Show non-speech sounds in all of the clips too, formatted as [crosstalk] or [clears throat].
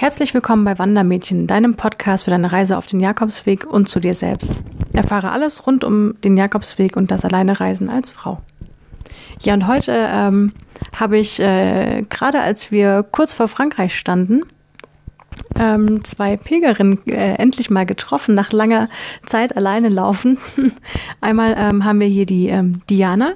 Herzlich willkommen bei Wandermädchen, deinem Podcast für deine Reise auf den Jakobsweg und zu dir selbst. Erfahre alles rund um den Jakobsweg und das Alleinereisen als Frau. Ja, und heute ähm, habe ich äh, gerade, als wir kurz vor Frankreich standen, ähm, zwei Pilgerinnen äh, endlich mal getroffen, nach langer Zeit alleine laufen. [laughs] Einmal ähm, haben wir hier die ähm, Diana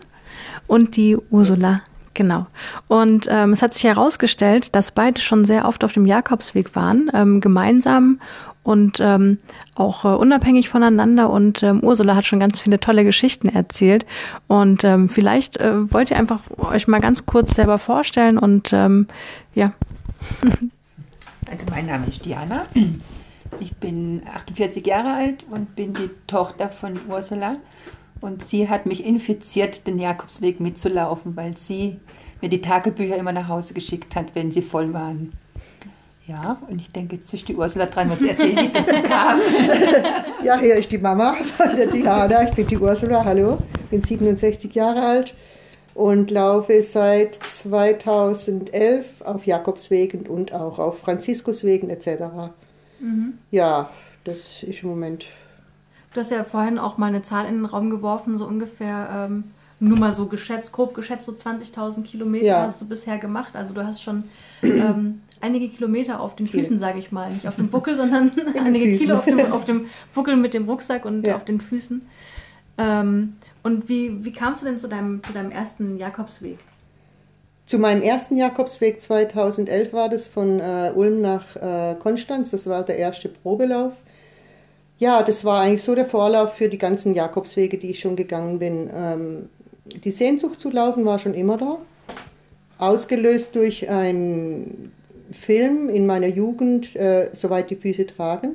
und die Ursula. Genau. Und ähm, es hat sich herausgestellt, dass beide schon sehr oft auf dem Jakobsweg waren, ähm, gemeinsam und ähm, auch äh, unabhängig voneinander. Und ähm, Ursula hat schon ganz viele tolle Geschichten erzählt. Und ähm, vielleicht äh, wollt ihr einfach euch mal ganz kurz selber vorstellen und ähm, ja. [laughs] Also mein Name ist Diana. Ich bin 48 Jahre alt und bin die Tochter von Ursula. Und sie hat mich infiziert, den Jakobsweg mitzulaufen, weil sie mir die Tagebücher immer nach Hause geschickt hat, wenn sie voll waren. Ja, und ich denke, jetzt ist die Ursula dran, und sie erzählen, wie es dazu kam. [laughs] ja, hier ist die Mama von [laughs] der Diana. Ich bin die Ursula, hallo. Bin 67 Jahre alt und laufe seit 2011 auf Jakobswegen und auch auf Franziskuswegen etc. Mhm. Ja, das ist im Moment Du hast ja vorhin auch mal eine Zahl in den Raum geworfen, so ungefähr, ähm, nur mal so geschätzt, grob geschätzt, so 20.000 Kilometer ja. hast du bisher gemacht. Also du hast schon ähm, einige Kilometer auf den Füßen, sage ich mal. Nicht auf dem Buckel, sondern [laughs] einige Füßen. Kilo auf dem, auf dem, [laughs] Buckel mit dem Rucksack und ja. auf den Füßen. Ähm, und wie, wie kamst du denn zu deinem, zu deinem ersten Jakobsweg? Zu meinem ersten Jakobsweg 2011 war das von äh, Ulm nach äh, Konstanz. Das war der erste Probelauf. Ja, das war eigentlich so der Vorlauf für die ganzen Jakobswege, die ich schon gegangen bin. Ähm, die Sehnsucht zu laufen war schon immer da, ausgelöst durch einen Film in meiner Jugend, äh, Soweit die Füße tragen.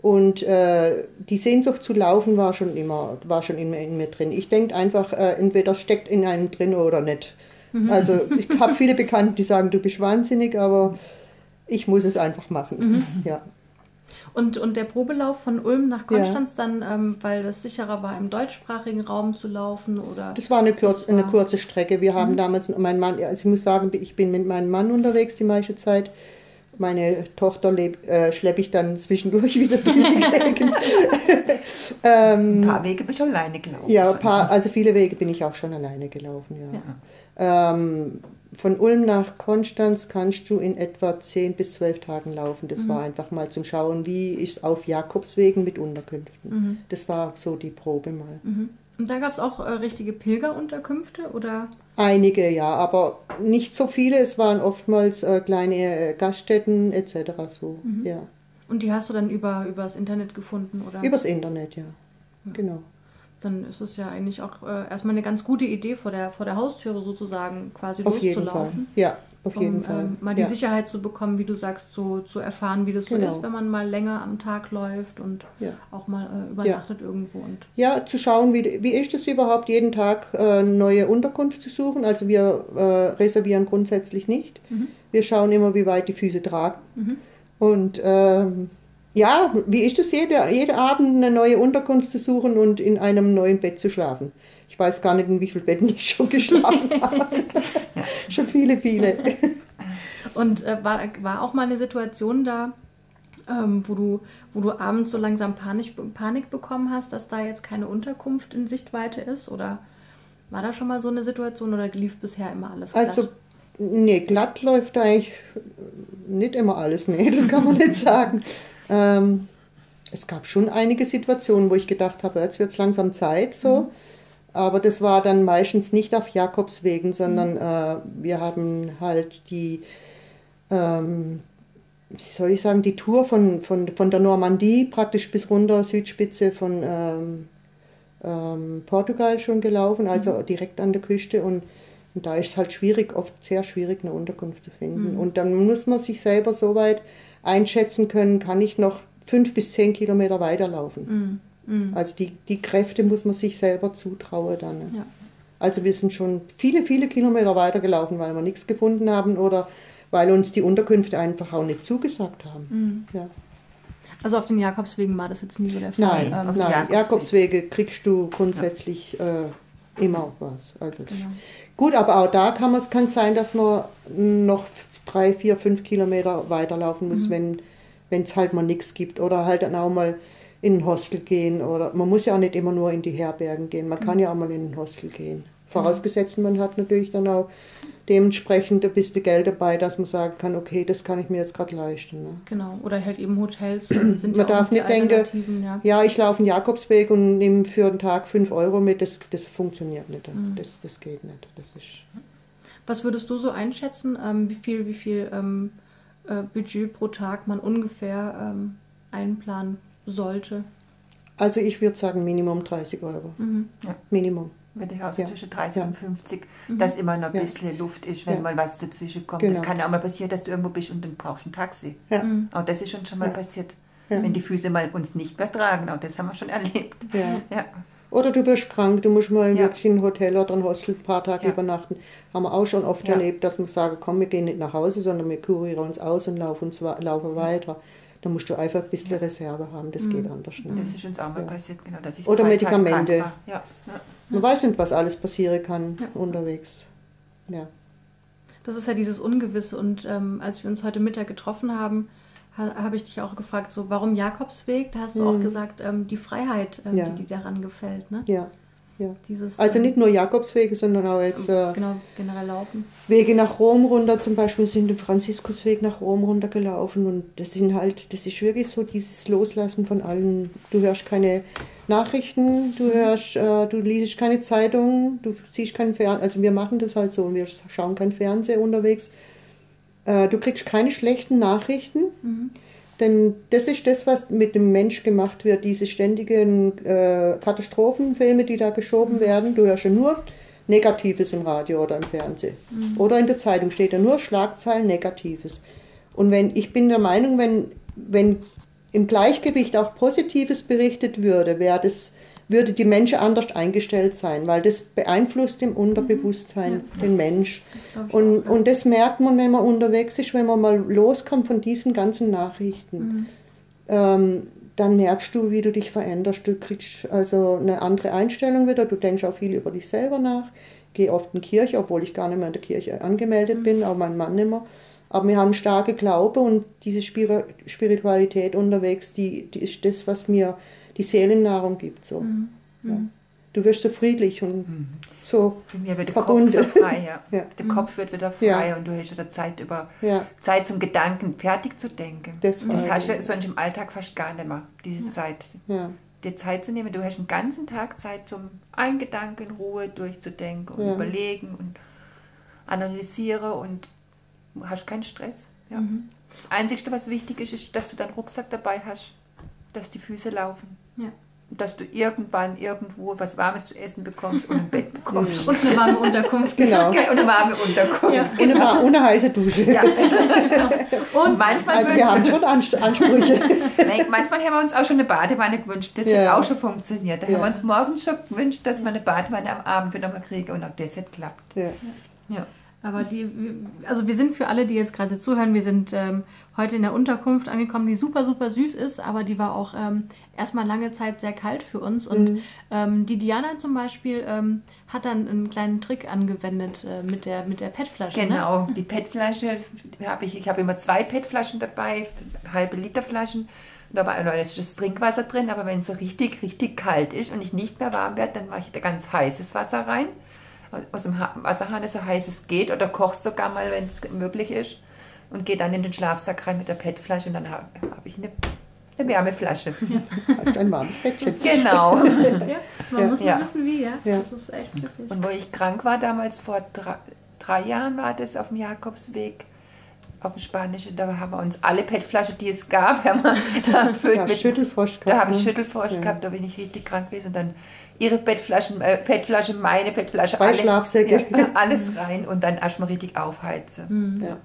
Und äh, die Sehnsucht zu laufen war schon immer, war schon in, in mir drin. Ich denke einfach, äh, entweder steckt in einem drin oder nicht. Mhm. Also ich habe viele Bekannte, die sagen, du bist wahnsinnig, aber ich muss es einfach machen. Mhm. Ja. Und, und der Probelauf von Ulm nach Konstanz ja. dann, ähm, weil das sicherer war, im deutschsprachigen Raum zu laufen? Oder das war eine, kurz, war... eine kurze Strecke. Wir haben mhm. damals, mein Mann, also ich muss sagen, ich bin mit meinem Mann unterwegs die meiste Zeit. Meine Tochter äh, schleppe ich dann zwischendurch [laughs] wieder durch die Gegend. [laughs] ähm, ein paar Wege bin ich alleine gelaufen. Ja, paar, also viele Wege bin ich auch schon alleine gelaufen, ja. ja. Ähm, von Ulm nach Konstanz kannst du in etwa 10 bis 12 Tagen laufen. Das mhm. war einfach mal zum Schauen, wie ist es auf Jakobswegen mit Unterkünften. Mhm. Das war so die Probe mal. Mhm. Und da gab es auch äh, richtige Pilgerunterkünfte oder? Einige, ja, aber nicht so viele. Es waren oftmals äh, kleine äh, Gaststätten etc. So, mhm. ja. Und die hast du dann über übers Internet gefunden, oder? Übers Internet, ja. ja. Genau dann ist es ja eigentlich auch äh, erstmal eine ganz gute Idee, vor der, vor der Haustüre sozusagen quasi auf loszulaufen. Ja, auf um, jeden Fall. Ähm, mal die ja. Sicherheit zu bekommen, wie du sagst, zu, zu erfahren, wie das so genau. ist, wenn man mal länger am Tag läuft und ja. auch mal äh, übernachtet ja. irgendwo. Und ja, zu schauen, wie, wie ist es überhaupt, jeden Tag äh, neue Unterkunft zu suchen. Also wir äh, reservieren grundsätzlich nicht. Mhm. Wir schauen immer, wie weit die Füße tragen. Mhm. Und ähm, ja, wie ist es, jede, jeden Abend eine neue Unterkunft zu suchen und in einem neuen Bett zu schlafen? Ich weiß gar nicht, in wie vielen Betten ich schon geschlafen [laughs] habe. schon viele, viele. Und äh, war, war auch mal eine Situation da, ähm, wo, du, wo du abends so langsam Panik, Panik bekommen hast, dass da jetzt keine Unterkunft in Sichtweite ist? Oder war da schon mal so eine Situation oder lief bisher immer alles glatt? Also, nee, glatt läuft eigentlich nicht immer alles. Nee, das kann man nicht [laughs] sagen. Ähm, es gab schon einige Situationen, wo ich gedacht habe, jetzt wird es langsam Zeit so. Mhm. Aber das war dann meistens nicht auf Jakobswegen, sondern mhm. äh, wir haben halt die, ähm, wie soll ich sagen, die Tour von, von, von der Normandie praktisch bis runter Südspitze von ähm, ähm, Portugal schon gelaufen, also mhm. direkt an der Küste. Und, und da ist es halt schwierig, oft sehr schwierig, eine Unterkunft zu finden. Mhm. Und dann muss man sich selber so weit einschätzen können, kann ich noch fünf bis zehn Kilometer weiterlaufen. Mm, mm. Also die, die Kräfte muss man sich selber zutrauen dann. Ja. Also wir sind schon viele, viele Kilometer weitergelaufen, weil wir nichts gefunden haben oder weil uns die Unterkünfte einfach auch nicht zugesagt haben. Mm. Ja. Also auf den Jakobswegen war das jetzt nie so der Fall? Nein, ähm, nein. Jakobswege. Jakobswege kriegst du grundsätzlich ja. äh, immer was. Also genau. Gut, aber auch da kann es kann sein, dass man noch drei, vier, fünf Kilometer weiterlaufen muss, wenn es halt mal nichts gibt. Oder halt dann auch mal in ein Hostel gehen. Oder man muss ja auch nicht immer nur in die Herbergen gehen. Man kann ja auch mal in ein Hostel gehen. Vorausgesetzt, man hat natürlich dann auch dementsprechend ein bisschen Geld dabei, dass man sagen kann, okay, das kann ich mir jetzt gerade leisten. Ne? Genau, oder halt eben Hotels [clears throat] sind Man ja darf nicht denken, ja. Ja, ich laufe einen Jakobsweg und nehme für einen Tag 5 Euro mit. Das, das funktioniert nicht. Mhm. Das, das geht nicht. Das ist, Was würdest du so einschätzen, ähm, wie viel, wie viel ähm, äh, Budget pro Tag man ungefähr ähm, einplanen sollte? also ich würde sagen Minimum 30 Euro. Mhm. Minimum. Würde ich auch so Ja. zwischen 30 Ja. und 50, dass immer noch ein Ja. bisschen Luft ist, wenn Ja. mal was dazwischen kommt. Genau. Das kann ja auch mal passieren, dass du irgendwo bist und dann brauchst du ein Taxi. Ja. Mhm. Auch das ist schon, schon mal Ja. passiert. Ja. Wenn die Füße mal uns nicht mehr tragen, auch das haben wir schon [laughs] erlebt. Ja. Oder du wirst krank, du musst mal Ja. wirklich in ein Hotel oder ein Hostel ein paar Tage Ja. übernachten. Haben wir auch schon oft Ja. erlebt, dass wir sagen, komm, wir gehen nicht nach Hause, sondern wir kurieren uns aus und laufen, uns, laufen weiter. Da musst du einfach ein bisschen Reserve haben, das geht anders nicht. Das ist uns auch mal Ja. passiert, genau, dass ich Oder zwei Tage Medikamente. krank war. Ja. Ja. Man weiß nicht, was alles passieren kann unterwegs. Ja. Das ist ja dieses Ungewisse. Und ähm, als wir uns heute Mittag getroffen haben, ha habe ich dich auch gefragt, so warum Jakobsweg? Da hast du auch gesagt, ähm, die Freiheit, ähm, Ja. die dir daran gefällt. Ne? ja. ja. Dieses, Also ähm, nicht nur Jakobswege, sondern auch jetzt äh, Genau, generell laufen. Wege nach Rom runter, zum Beispiel sind den Franziskusweg nach Rom runter gelaufen und das sind halt, das ist wirklich so dieses Loslassen von allen. Du hörst keine Nachrichten, du hörst, äh, du liest keine Zeitung, du siehst keinen Fernsehen, also wir machen das halt so und wir schauen kein Fernsehen unterwegs. Äh, du kriegst keine schlechten Nachrichten, denn das ist das, was mit dem Mensch gemacht wird, diese ständigen äh, Katastrophenfilme, die da geschoben werden. Du hörst ja nur Negatives im Radio oder im Fernsehen. Oder in der Zeitung steht ja nur Schlagzeilen Negatives. Und wenn, ich bin der Meinung, wenn, wenn im Gleichgewicht auch Positives berichtet würde, wäre das, würde die Menschen anders eingestellt sein, weil das beeinflusst im Unterbewusstsein den Mensch. glaub ich Und, und das merkt man, wenn man unterwegs ist, wenn man mal loskommt von diesen ganzen Nachrichten. Ähm, dann merkst du, wie du dich veränderst. Du kriegst also eine andere Einstellung wieder. Du denkst auch viel über dich selber nach. Gehe oft in die Kirche, obwohl ich gar nicht mehr in der Kirche angemeldet bin, auch mein Mann nicht mehr. Aber wir haben starke Glaube und diese Spiri- Spiritualität unterwegs, die, die ist das, was mir die Seelennahrung gibt. So. Ja. Du wirst so friedlich und so Bei mir wird der verbunden. Kopf so [laughs] frei, ja. Ja. Der Kopf wird wieder frei Ja. und du hast wieder Zeit über Ja. Zeit zum Gedanken fertig zu denken. Das Das, hast du sonst im Alltag fast gar nicht mehr, diese Zeit. Ja. Dir Zeit zu nehmen. Du hast einen ganzen Tag Zeit zum einen Gedanken in Ruhe durchzudenken und Ja. überlegen und analysieren und hast keinen Stress. Ja. Das Einzige, was wichtig ist, ist, dass du deinen Rucksack dabei hast, dass die Füße laufen. Ja. Dass du irgendwann irgendwo was Warmes zu essen bekommst und ein Bett [laughs] bekommst. Und eine warme Unterkunft. [laughs] Genau. Und eine warme Unterkunft. Ja. Und eine, wa- und eine heiße Dusche. Ja. [laughs] Und manchmal, Also wir haben schon Anst- Ansprüche. Nein, manchmal haben wir uns auch schon eine Badewanne gewünscht. Das Ja. hat auch schon funktioniert. Da Ja. haben wir uns morgens schon gewünscht, dass wir eine Badewanne am Abend wieder mal kriegen und auch das hat geklappt. ja. Aber die, also wir sind für alle, die jetzt gerade zuhören, wir sind ähm, heute in der Unterkunft angekommen, die super, super süß ist, aber die war auch ähm, erstmal lange Zeit sehr kalt für uns. Und Mhm. ähm, die Diana zum Beispiel ähm, hat dann einen kleinen Trick angewendet äh, mit der, mit der PET-Flasche. Ne? Genau, die PET-Flasche habe ich, ich habe immer zwei PET-Flaschen dabei, halbe Liter Flaschen. Da war ist das Trinkwasser drin, aber wenn es so richtig, richtig kalt ist und ich nicht mehr warm werde, dann mache ich da ganz heißes Wasser rein. Aus dem Ha- Wasserhahn so heiß es geht oder kochst sogar mal, wenn es möglich ist. Und gehe dann in den Schlafsack rein mit der PET-Flasche und dann habe hab ich eine, eine Wärmeflasche. [laughs] Hast du ein warmes Bettchen. Genau. [laughs] Ja, man Ja. muss nur Ja. wissen, wie, ja. Ja. Das ist echt glücklich. Und wo ich krank war, damals vor drei, drei Jahren war das auf dem Jakobsweg, auf dem Spanischen, da haben wir uns alle PET-Flaschen, die es gab, [laughs] haben wir da gefüllt Ja, mit Da habe ich ne? Schüttelfrost Ja. gehabt, da bin ich richtig krank gewesen. Und dann ihre PET-Flaschen, äh, PET-Flasche, meine PET-Flasche, Zwei Schlafsäcke. ja, [laughs] alles rein und dann erstmal richtig aufheizen. Ja.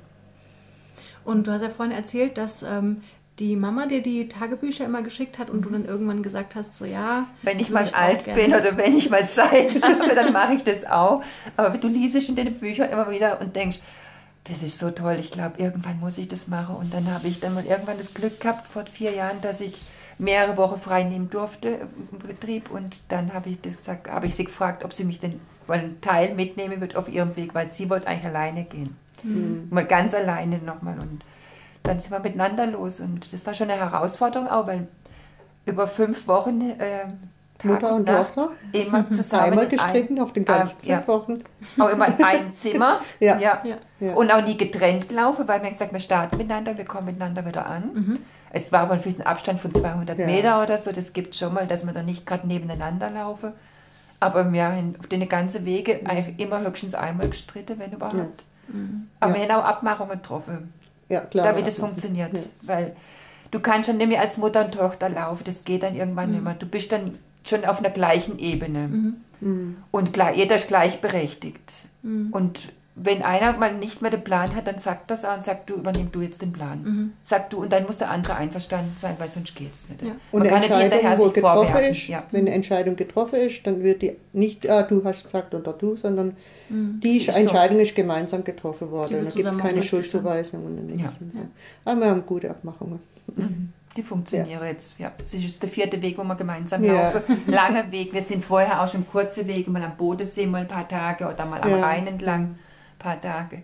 Und du hast ja vorhin erzählt, dass ähm, die Mama dir die Tagebücher immer geschickt hat und du dann irgendwann gesagt hast, so ja. Wenn ich mal auch alt gerne. bin oder wenn ich mal Zeit [laughs] habe, dann mache ich das auch. Aber du liest in den Büchern immer wieder und denkst, das ist so toll, ich glaube, irgendwann muss ich das machen. Und dann habe ich dann mal irgendwann das Glück gehabt, vor vier Jahren, dass ich mehrere Wochen frei nehmen durfte im Betrieb. Und dann habe ich, das gesagt, habe ich sie gefragt, ob sie mich denn mal einen Teil mitnehmen wird auf ihrem Weg, weil sie wollte eigentlich alleine gehen. Mhm. Mal ganz alleine nochmal. Und dann sind wir miteinander los. Und das war schon eine Herausforderung auch, weil über fünf Wochen äh, Tag Mutter und Nacht Tochter. immer [laughs] zusammen. Einmal in gestritten auf den ganzen Ah, ja. fünf Wochen. Auch immer in einem Zimmer. [laughs] Ja. ja. Ja. Und auch nie getrennt laufen, weil wir gesagt wir starten miteinander, wir kommen miteinander wieder an. Es war aber vielleicht ein Abstand von 200 Ja. Meter oder so, das gibt schon mal, dass wir da nicht gerade nebeneinander laufen. Aber wir haben auf den ganzen Wege eigentlich immer höchstens einmal gestritten, wenn überhaupt. Aber Ja. wir haben auch Abmachungen getroffen, Ja, klar. damit es funktioniert. Weil du kannst schon nicht mehr als Mutter und Tochter laufen, das geht dann irgendwann nicht mehr. Du bist dann schon auf einer gleichen Ebene. Mhm. Und klar, jeder ist gleichberechtigt. Und wenn einer mal nicht mehr den Plan hat, dann sagt das auch und sagt, du übernimm du jetzt den Plan. Sag du, und dann muss der andere einverstanden sein, weil sonst geht es nicht. Ja. Und Man kann nicht hinterher sich getroffen vorwerfen. ist, Ja. wenn eine Entscheidung getroffen ist, dann wird die nicht, ah, du hast gesagt oder du, sondern die ist so. Entscheidung ist gemeinsam getroffen worden. Und da gibt es keine. Schuldzuweisungen. und nichts. Ja. So. Aber wir haben gute Abmachungen. Die funktionieren jetzt. Ja, das ist der vierte Weg, wo wir gemeinsam Ja. laufen. Langer Weg. Wir sind vorher auch schon kurze Wege, mal am Bodensee mal ein paar Tage oder mal am Ja. Rhein entlang paar Tage.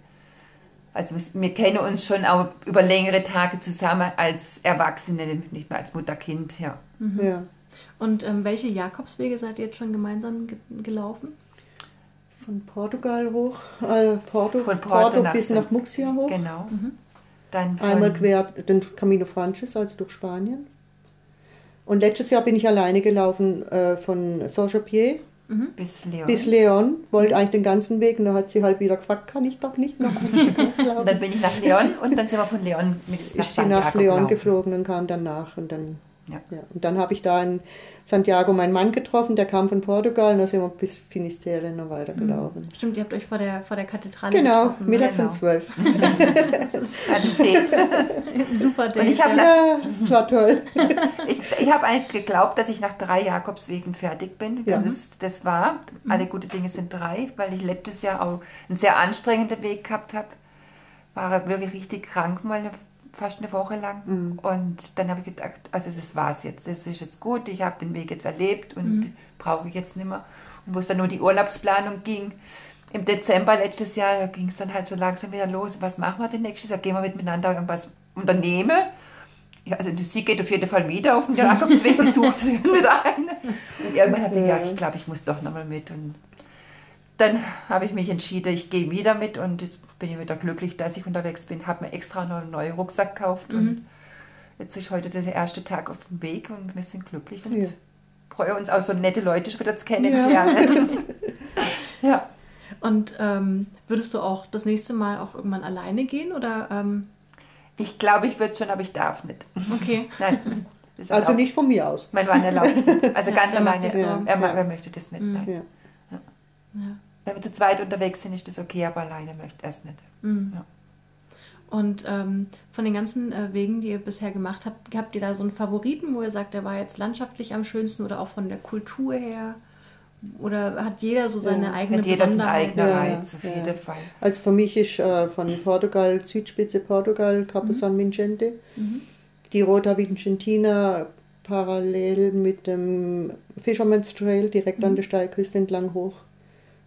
Also wir- kennen uns schon auch über längere Tage zusammen als Erwachsene, nicht mehr als Mutter-Kind. Ja. Ja. Und ähm, welche Jakobswege seid ihr jetzt schon gemeinsam ge gelaufen? Von Portugal hoch, äh, Porto, Von Porto nach bis nach Muxia hoch. Genau. Dann von, Einmal quer den Camino Frances, also durch Spanien. Und letztes Jahr bin ich alleine gelaufen äh, von Saint-Jean-Pied bis Leon. bis Leon. Wollte eigentlich den ganzen Weg und dann hat sie halt wieder gefragt, kann ich doch nicht noch [laughs] dann bin ich nach Leon und dann sind wir von Leon mit nach ist sie nach Santiago Leon gelaufen. geflogen und kam dann nach. Und dann, Ja. ja. Und dann habe ich da in Santiago meinen Mann getroffen, der kam von Portugal und dann sind wir bis Finisterre noch weitergelaufen. Stimmt, ihr habt euch vor der, vor der Kathedrale Genau, getroffen. ne? mittags Genau. um zwölf. [laughs] Ein Date. [laughs] Super Date. Und ich hab ja. Ja, das war toll. [laughs] Ich, ich habe eigentlich geglaubt, dass ich nach drei Jakobswegen fertig bin. Das, Ja. ist, das war. Alle gute Dinge sind drei, weil ich letztes Jahr auch einen sehr anstrengenden Weg gehabt habe. War wirklich richtig krank mal fast eine Woche lang. Und dann habe ich gedacht, also das war's jetzt. Das ist jetzt gut. Ich habe den Weg jetzt erlebt und brauche ich jetzt nicht mehr. Und wo es dann nur die Urlaubsplanung ging, im Dezember letztes Jahr ging es dann halt so langsam wieder los. Was machen wir denn nächstes Jahr? Gehen wir miteinander irgendwas unternehmen? Ja, also sie geht auf jeden Fall wieder auf den Jakobsweg, sie sucht sich [laughs] wieder ein. Und irgendwann habe ich gedacht, ja, ich glaube, ich muss doch nochmal mit. Und dann habe ich mich entschieden, ich gehe wieder mit und jetzt bin ich wieder glücklich, dass ich unterwegs bin. Habe mir extra noch einen neuen Rucksack gekauft und jetzt ist heute der erste Tag auf dem Weg und wir sind glücklich und Ja. freuen uns auch so nette Leute schon wieder zu kennenzulernen. [laughs] Ja. Und ähm, würdest du auch das nächste Mal auch irgendwann alleine gehen? Oder ähm, Ich glaube, ich würde es schon, aber ich darf nicht. okay. [laughs] Nein. Also nicht von mir aus. Mein Mann erlaubt es nicht. Also ganz der macht alleine. Er, Ja. möchte das nicht. Nein. Ja. Wenn wir zu zweit unterwegs sind, ist das okay, aber alleine möchte er es nicht. Mhm. Ja. Und ähm, von den ganzen äh, Wegen, die ihr bisher gemacht habt, habt ihr da so einen Favoriten, wo ihr sagt, der war jetzt landschaftlich am schönsten oder auch von der Kultur her? Oder hat jeder so seine Ja. eigene Hat jeder Besonderheit? eigenen Ja, Reiz, auf ja. jeden Fall. Also für mich ist äh, von Portugal, Südspitze Portugal, Capo San Vincente, die Rota Vicentina parallel mit dem Fisherman's Trail direkt an der Steilküste entlang hoch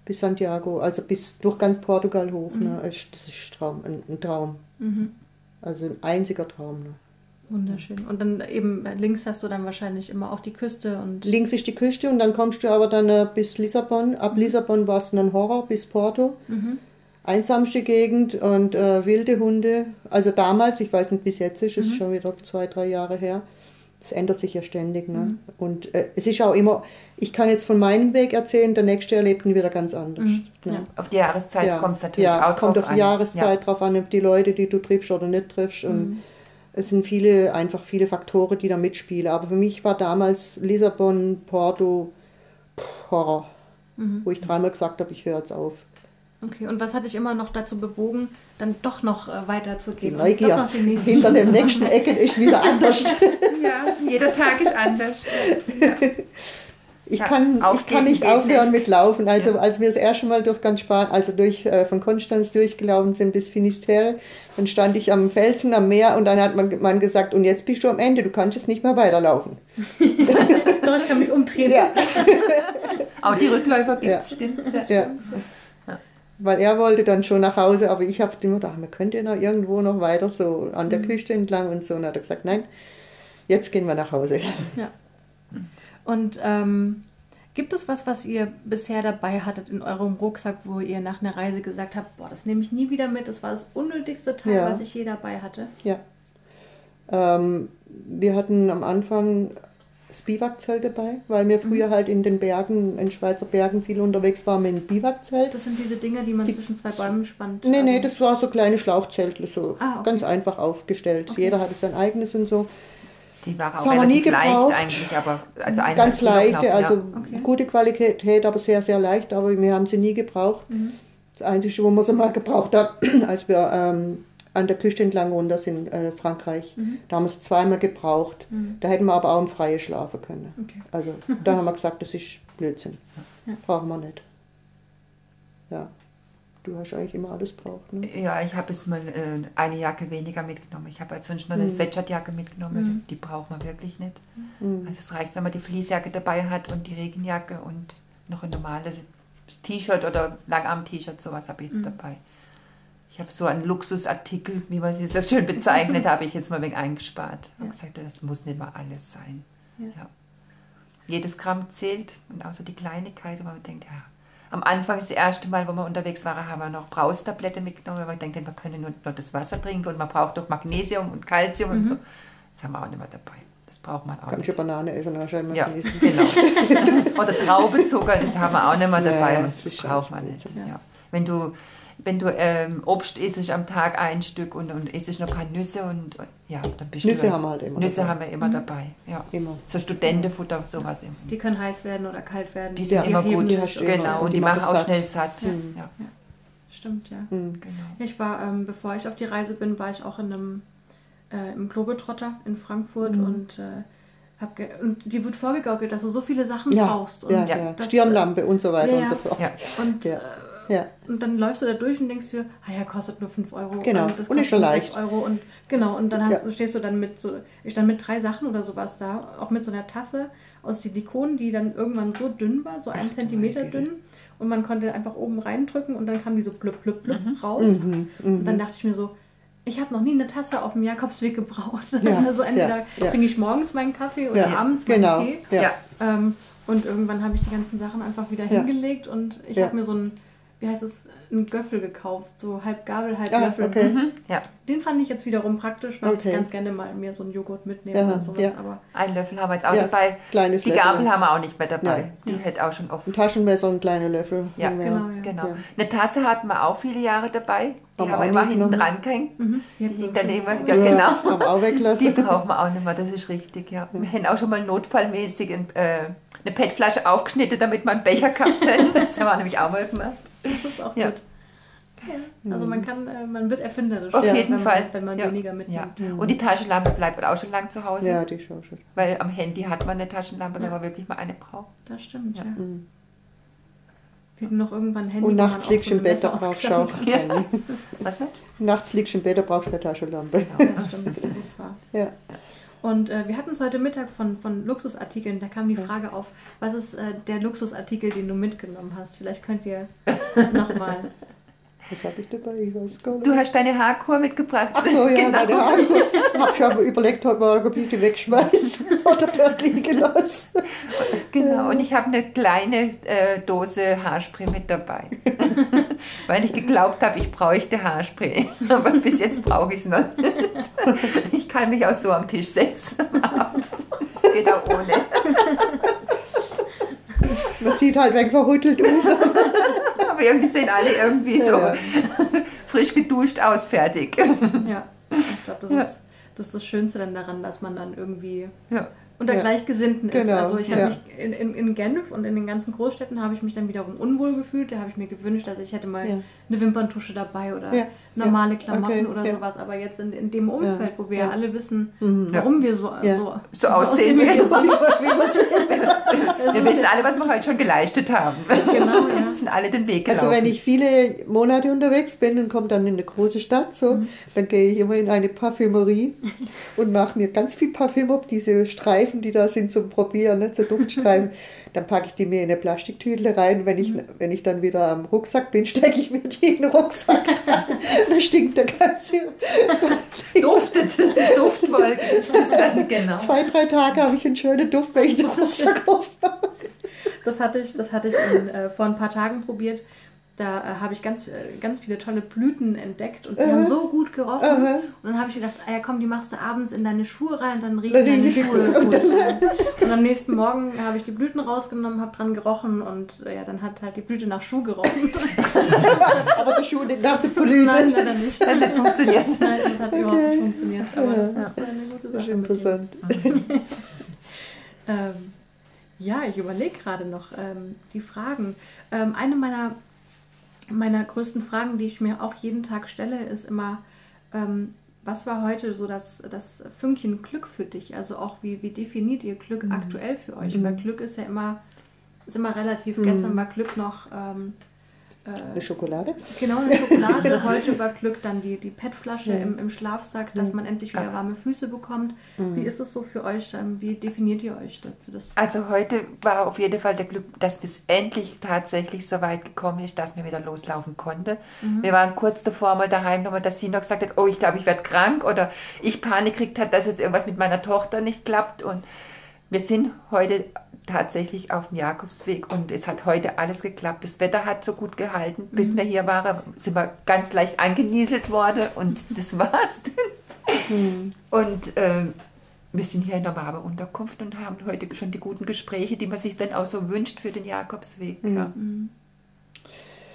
bis Santiago, also bis durch ganz Portugal hoch. Ne? Ist- Das ist Traum, ein, ein Traum. Mhm. Also ein einziger Traum. Ne? Wunderschön. Und dann eben links hast du dann wahrscheinlich immer auch die Küste und Links ist die Küste und dann kommst du aber dann äh, bis Lissabon. Ab Lissabon war es dann Horror bis Porto. Mhm. Einsamste Gegend und äh, wilde Hunde. Also damals, ich weiß nicht, bis jetzt ist es Mhm. schon wieder zwei, drei Jahre her. Das ändert sich ja ständig. Ne? Mhm. Und äh, es ist auch immer, ich kann jetzt von meinem Weg erzählen, der nächste erlebt ihn wieder ganz anders. Mhm. Ne? Ja. Auf die Jahreszeit Ja. kommt es natürlich ja, auch kommt drauf auf die an. Jahreszeit drauf an, auf die Leute, die du triffst oder nicht triffst. Und Mhm. es sind viele, einfach viele Faktoren, die da mitspielen. Aber für mich war damals Lissabon, Porto, Horror. Mhm. Wo ich dreimal gesagt habe, ich höre jetzt auf. Okay, und was hat dich immer noch dazu bewogen, dann doch noch äh, Die weiterzugehen? und Neugier. Noch den nächsten Hinter Ecken ist wieder anders. Ja. [laughs] ja, jeder Tag ist anders. Ich Ja, kann, ich kann nicht aufhören nicht. mit Laufen. Also Ja. als wir das erste Mal durch ganz Spanien, also durch äh, von Konstanz durchgelaufen sind bis Finisterre, dann stand ich am Felsen am Meer und dann hat man, man gesagt, und jetzt bist du am Ende, du kannst jetzt nicht mehr weiterlaufen. [laughs] Doch, ich kann mich umdrehen. Ja, [laughs] Auch die Rückläufer gibt Ja. es, stimmt. Sehr ja. Weil er wollte dann schon nach Hause, aber ich habe immer gedacht, man könnte ja noch irgendwo noch weiter so an der Küste entlang und so. Und hat er gesagt, nein, jetzt gehen wir nach Hause. Ja. Und ähm, gibt es was, was ihr bisher dabei hattet in eurem Rucksack, wo ihr nach einer Reise gesagt habt, boah, das nehme ich nie wieder mit, das war das unnötigste Teil, Ja. was ich je dabei hatte? Ja. Ähm, wir hatten am Anfang das Biwakzelt dabei, weil wir früher halt in den Bergen, in Schweizer Bergen viel unterwegs waren mit dem Biwakzelt. Das sind diese Dinge, die man zwischen zwei Bäumen spannt. Nee, nee, also- das war so kleine Schlauchzelte, so Ah, okay. ganz einfach aufgestellt. Okay. Jeder hatte sein eigenes und so. Die war Das auch wir nie relativ leicht gebraucht. eigentlich, aber also Ganz leichte, also ja. Okay. gute Qualität, aber sehr, sehr leicht, aber wir haben sie nie gebraucht. Mhm. Das Einzige, wo wir sie mal gebraucht haben, [clears throat] als wir ähm, an der Küste entlang runter sind, äh, Frankreich, Mhm. da haben wir es zweimal gebraucht. Mhm. Da hätten wir aber auch im Freien schlafen können. Okay. Also [laughs] da haben wir gesagt, das ist Blödsinn. Ja. Brauchen wir nicht. Ja. Du hast eigentlich immer alles braucht, ne? Ja, ich habe jetzt mal äh, eine Jacke weniger mitgenommen. Ich habe jetzt sonst nur eine Mhm. Sweatshirtjacke mitgenommen. Mhm. Die braucht man wirklich nicht. Mhm. Also es reicht, wenn man die Fließjacke dabei hat und die Regenjacke und noch ein normales T-Shirt oder Langarm-T-Shirt, sowas habe ich jetzt Mhm. dabei. Ich habe so einen Luxusartikel, wie man sie so schön bezeichnet, [laughs] habe ich jetzt mal wegen eingespart. Ich Ja. habe gesagt, das muss nicht mal alles sein. Ja. Ja. Jedes Gramm zählt und außer die Kleinigkeit, wo man denkt, ja. Am Anfang, das erste Mal, wo wir unterwegs waren, haben wir noch Braustablette mitgenommen, weil wir denken, wir können nur, nur das Wasser trinken und man braucht doch Magnesium und Calcium und Mhm. so. Das haben wir auch nicht mehr dabei. Das braucht man auch Kannst nicht. du Banane essen, immer Ja, genau. [laughs] Oder Traubezucker, das haben wir auch nicht mehr dabei. Ja, und das das braucht man nicht. Ja. Wenn du, wenn du ähm, Obst isst am Tag ein Stück und, und isst noch ein paar Nüsse und ja, dann bist Nüsse du. haben wir halt immer Nüsse dabei. haben wir immer Mhm. dabei. Ja. Immer. So Studentenfutter, sowas immer. Die können heiß werden oder kalt werden. Die sind Ja, immer gut. die. Genau, Und die die machen auch satt. schnell satt. Mhm. Ja. Stimmt, ja. Mhm. Genau. Ja, Ich war, ähm, bevor ich auf die Reise bin, war ich auch in einem äh, im Globetrotter in Frankfurt Mhm. und äh, und dir wird vorgegaukelt, dass du so viele Sachen Ja, brauchst. Und, ja, ja, ja. das, Stirnlampe und so weiter Ja, und so ja. fort. Ja. Und, Ja. äh, Ja. und dann läufst du da durch und denkst dir, ah ja, kostet nur 5 Euro. Genau. Und das Und kostet schon nur leicht. 6 Euro. Und genau, und dann hast, Ja. stehst du dann mit so, ich stand mit drei Sachen oder sowas da, auch mit so einer Tasse aus Silikon, die dann irgendwann so dünn war, so ein du Zentimeter dünn. Und man konnte einfach oben reindrücken und dann kam die so blub, blub, blub Mhm. raus. Mhm. Und dann Mhm. dachte ich mir so, ich habe noch nie eine Tasse auf dem Jakobsweg gebraucht. Ja, [laughs] also entweder ja, ja. trinke ich morgens meinen Kaffee oder Ja, abends meinen genau. Tee. Ähm, und irgendwann habe ich die ganzen Sachen einfach wieder Ja. hingelegt und ich Ja. habe mir so einen, wie heißt es, einen Göffel gekauft, so halb Gabel, halb Ah, Löffel. okay. Mhm. Ja, Den fand ich jetzt wiederum praktisch, weil Okay. ich ganz gerne mal mir so einen Joghurt mitnehme Ja, und sowas. ja. Aber einen Löffel haben wir jetzt auch Ja, dabei. Kleines Die Löffel. Gabel haben wir auch nicht mehr dabei. Nein. Die Ja. hätte auch schon oft. Ein Taschenmesser und kleine Löffel. Ja, wir. genau, ja. Genau. Ja. Eine Tasse hatten wir auch viele Jahre dabei. Die Haben wir wir immer hinten genommen. dran gehängt. mhm, die Die liegt dann immer, ja, genau. [laughs] Haben wir auch Die weglassen. brauchen wir auch nicht mehr, das ist richtig, ja. Wir hätten auch schon mal notfallmäßig ein, äh, eine PET-Flasche aufgeschnitten, damit man einen Becher gehabt hätte. [laughs] Das haben wir nämlich auch mal gemacht. Das ist auch Ja. gut. Ja, also man kann, äh, man wird erfinderisch, Auf wenn jeden man, Fall. wenn man Ja. weniger Ja. mitnimmt. Mhm. Und die Taschenlampe bleibt auch schon lang zu Hause. Ja, die schon schon. Weil am Handy hat man eine Taschenlampe, wenn Ja. man wirklich mal eine braucht. Das stimmt, ja. Ja. Mhm. Wir hatten noch irgendwann ein Handy, Und nachts liegst du im Bett, da brauchst du auch keine. [laughs] Was wird? Nachts liegst du im Bett, da brauchst du eine Taschenlampe. kann. Das stimmt, das ist wahr. Ja. Und äh, wir hatten es heute Mittag von, von Luxusartikeln, da kam die Frage auf, was ist äh, der Luxusartikel, den du mitgenommen hast? Vielleicht könnt ihr [laughs] nochmal. Was habe ich dabei? Ich weiß gar nicht. Du hast deine Haarkur mitgebracht. Ach so, ja, genau. meine Haare. Hab schon überlegt, ob wir die wegschmeißen [laughs] oder dort liegen lassen. Genau, und ich habe eine kleine äh, Dose Haarspray mit dabei. [laughs] Weil ich geglaubt habe, ich bräuchte Haarspray. [laughs] Aber bis jetzt brauche ich es noch nicht. Ich kann mich auch so am Tisch setzen. Das geht auch ohne. Man sieht halt weg verhuttelt aus. [laughs] Aber irgendwie sehen alle irgendwie so Ja. [laughs] frisch geduscht aus, fertig. Ja, ich glaube, das, Ja. ist, das ist das Schönste dann daran, dass man dann irgendwie Ja. Unter Ja. Gleichgesinnten ist. Genau, Also ich habe ja. mich in, in, in Genf und in den ganzen Großstädten habe ich mich dann wiederum unwohl gefühlt. Da habe ich mir gewünscht, dass ich hätte mal Ja. eine Wimperntusche dabei oder Ja, normale ja, Klamotten okay, oder ja. sowas. Aber jetzt in, in dem Umfeld, wo wir ja alle wissen, Mhm. warum wir so, Ja. so, So aussehen, [laughs] wie wir so- wie man sieht. Wir wissen alle, was wir heute schon geleistet haben. [laughs] Genau, ja. Wir sind alle den Weg gelaufen. Also wenn ich viele Monate unterwegs bin und komme dann in eine große Stadt, so, Mhm. dann gehe ich immer in eine Parfümerie und mache mir ganz viel Parfüm auf diese Streifen, die da sind zum Probieren, ne, zur Duftstreifen. [laughs] dann packe ich die mir in eine Plastiktüte rein. Wenn ich, Mhm. wenn ich dann wieder am Rucksack bin, [laughs] stecke ich mir die in den Rucksack. [laughs] dann stinkt der ganze. duftet, die Duftwolke. Das ist dann genau. Zwei, drei Tage habe ich einen schönen Duft, wenn ich den Rucksack aufmache. Das hatte ich, das hatte ich in, äh, vor ein paar Tagen probiert. Da äh, habe ich ganz, äh, ganz viele tolle Blüten entdeckt und die haben so gut gerochen. Aha. Und dann habe ich gedacht, ah ja komm, die machst du abends in deine Schuhe rein und dann riechen deine Schuhe gut. [laughs] Und am nächsten Morgen habe ich die Blüten rausgenommen, habe dran gerochen und äh, ja, dann hat halt die Blüte nach Schuh gerochen. [laughs] [laughs] Aber die Schuhe nach der Nein, Blüte. leider nicht. Funktioniert. Nein, das hat überhaupt nicht funktioniert. Aber Ja. das ist eine gute Sache. interessant. Ähm, ja, ich überlege gerade noch ähm, die Fragen. Ähm, eine meiner, meiner größten Fragen, die ich mir auch jeden Tag stelle, ist immer, ähm, was war heute so das, das Fünkchen Glück für dich? Also auch, wie, wie definiert ihr Glück aktuell für euch? Mhm. Weil Glück ist ja immer, ist immer relativ. Mhm. Gestern war Glück noch... Ähm, Eine äh, Schokolade? Genau, eine Schokolade. [laughs] Heute war Glück dann die, die PET-Flasche Ja. im, im Schlafsack, dass Ja. man endlich wieder warme Füße bekommt. Mhm. Wie ist es so für euch? Ähm, Wie definiert ihr euch für das? Also heute war auf jeden Fall der Glück, dass es endlich tatsächlich so weit gekommen ist, dass mir wieder loslaufen konnte. Mhm. Wir waren kurz davor mal daheim nochmal, dass sie noch gesagt hat, oh, ich glaube, ich werde krank oder ich Panik gekriegt hat, dass jetzt irgendwas mit meiner Tochter nicht klappt. Und wir sind heute tatsächlich auf dem Jakobsweg und es hat heute alles geklappt. Das Wetter hat so gut gehalten. Bis wir hier waren, sind wir ganz leicht angenieselt worden und das war's. Und ähm, wir sind hier in der warmen Unterkunft und haben heute schon die guten Gespräche, die man sich dann auch so wünscht für den Jakobsweg.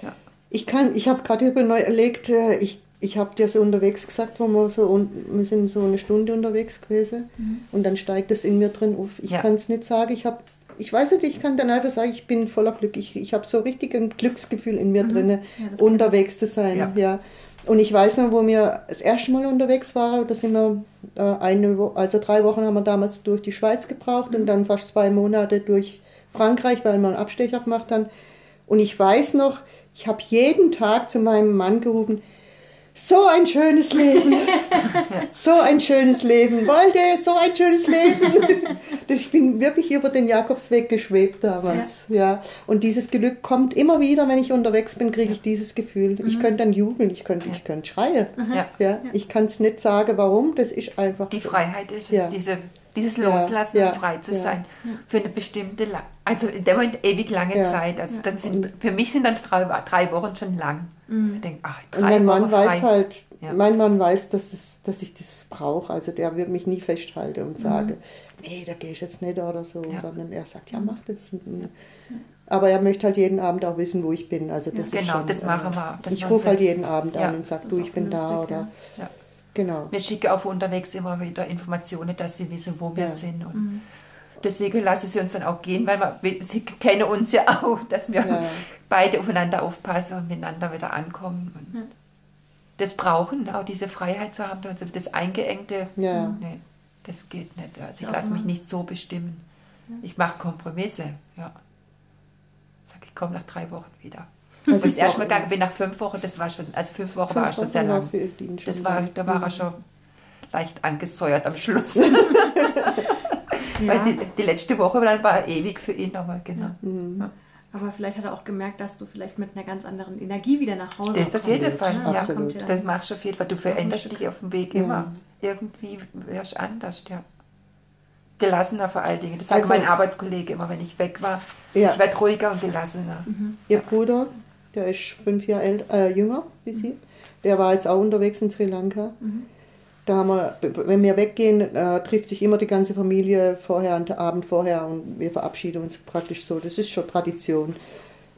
Ja. Ich kann, ich habe gerade überlegt, äh, ich, ich habe dir so unterwegs gesagt, wo wir so, un- wir sind so eine Stunde unterwegs gewesen und dann steigt es in mir drin auf. Ich Ja. kann es nicht sagen, ich habe, ich weiß nicht, ich kann dann einfach sagen, ich bin voller Glück. Ich, ich habe so richtig ein Glücksgefühl in mir drin, Ja, unterwegs zu sein. Ja. Ja. Und ich weiß noch, wo wir das erste Mal unterwegs waren, da sind wir äh, eine Wo also drei Wochen haben wir damals durch die Schweiz gebraucht und dann fast zwei Monate durch Frankreich, weil wir einen Abstecher gemacht haben. Und ich weiß noch, ich habe jeden Tag zu meinem Mann gerufen, so ein schönes Leben, [laughs] so ein schönes Leben, Walde, so ein schönes Leben. [laughs] Ich bin wirklich über den Jakobsweg geschwebt damals, ja. Und dieses Glück kommt immer wieder, wenn ich unterwegs bin, kriege ich dieses Gefühl. Ich könnte dann jubeln, ich könnte, ich könnte schreien. Ja. Ja, ich kann es nicht sagen, warum. Das ist einfach Die so. Freiheit ist Ja. es, diese, dieses Loslassen ja, und frei zu ja. sein. Für eine bestimmte, La also in dem Moment ewig lange Ja. Zeit. Also dann sind, für mich sind dann drei, drei Wochen schon lang. Ich denke, ach, drei Und mein Mann Wochen weiß frei. halt, Ja. mein Mann weiß, dass, das, dass ich das brauche. Also der wird mich nie festhalten und sagen, nee, da gehe ich jetzt nicht oder so. Ja. Sondern er sagt, ja, mach das. Aber er möchte halt jeden Abend auch wissen, wo ich bin. Also das ist Genau, schon, das machen wir. Das ich rufe halt jeden Abend Ja. an und sage, du, ist ich bin da oder Ja. Genau. Wir schicken auch unterwegs immer wieder Informationen, dass sie wissen, wo wir Ja. sind. Und deswegen lassen sie uns dann auch gehen, weil wir, sie kennen uns ja auch, dass wir Ja. beide aufeinander aufpassen und miteinander wieder ankommen. Und Das brauchen, auch diese Freiheit zu haben, also das Eingeengte. Ja. Nee, das geht nicht. Also ich Ja, lasse mich nicht so bestimmen. Ich mache Kompromisse. Ja. Sag, ich komme nach drei Wochen wieder. Also Wo ich das ich erste Mal gegangen bin, nach fünf Wochen, das war schon, also fünf Wochen Fünf war schon Wochen sehr lang. schon Das war, da war er Mhm. schon leicht angesäuert am Schluss. [laughs] Ja, Weil die, die letzte Woche dann war ewig für ihn nochmal, genau. Mhm. aber vielleicht hat er auch gemerkt, dass du vielleicht mit einer ganz anderen Energie wieder nach Hause Das auf kommst, jeden Fall, ja. Ja Das machst du auf jeden Fall. Du veränderst dich auf dem Weg Ja. immer. Irgendwie wirst du anders, ja. Gelassener vor allen Dingen. Das sagt Also- mein Arbeitskollege immer, wenn ich weg war. Ja. Ich werde ruhiger und gelassener. Ihr Bruder, der ist fünf Jahre äl- äh, jünger wie sie, der war jetzt auch unterwegs in Sri Lanka. Da haben wir, wenn wir weggehen, äh, trifft sich immer die ganze Familie vorher, einen Abend vorher und wir verabschieden uns praktisch so. Das ist schon Tradition.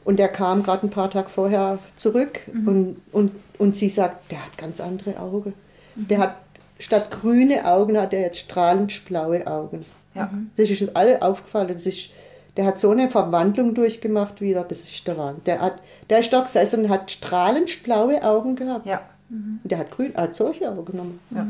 Und der kam gerade ein paar Tage vorher zurück und, und, und sie sagt, der hat ganz andere Augen. Der hat statt grüne Augen hat er jetzt strahlend blaue Augen. Ja. Das ist uns alle aufgefallen. Das ist, der hat so eine Verwandlung durchgemacht wieder, das ist der Wahnsinn. Der, hat, der ist da gesessen und hat strahlend blaue Augen gehabt. Ja, Und der hat grün, hat solche Augen genommen. ja.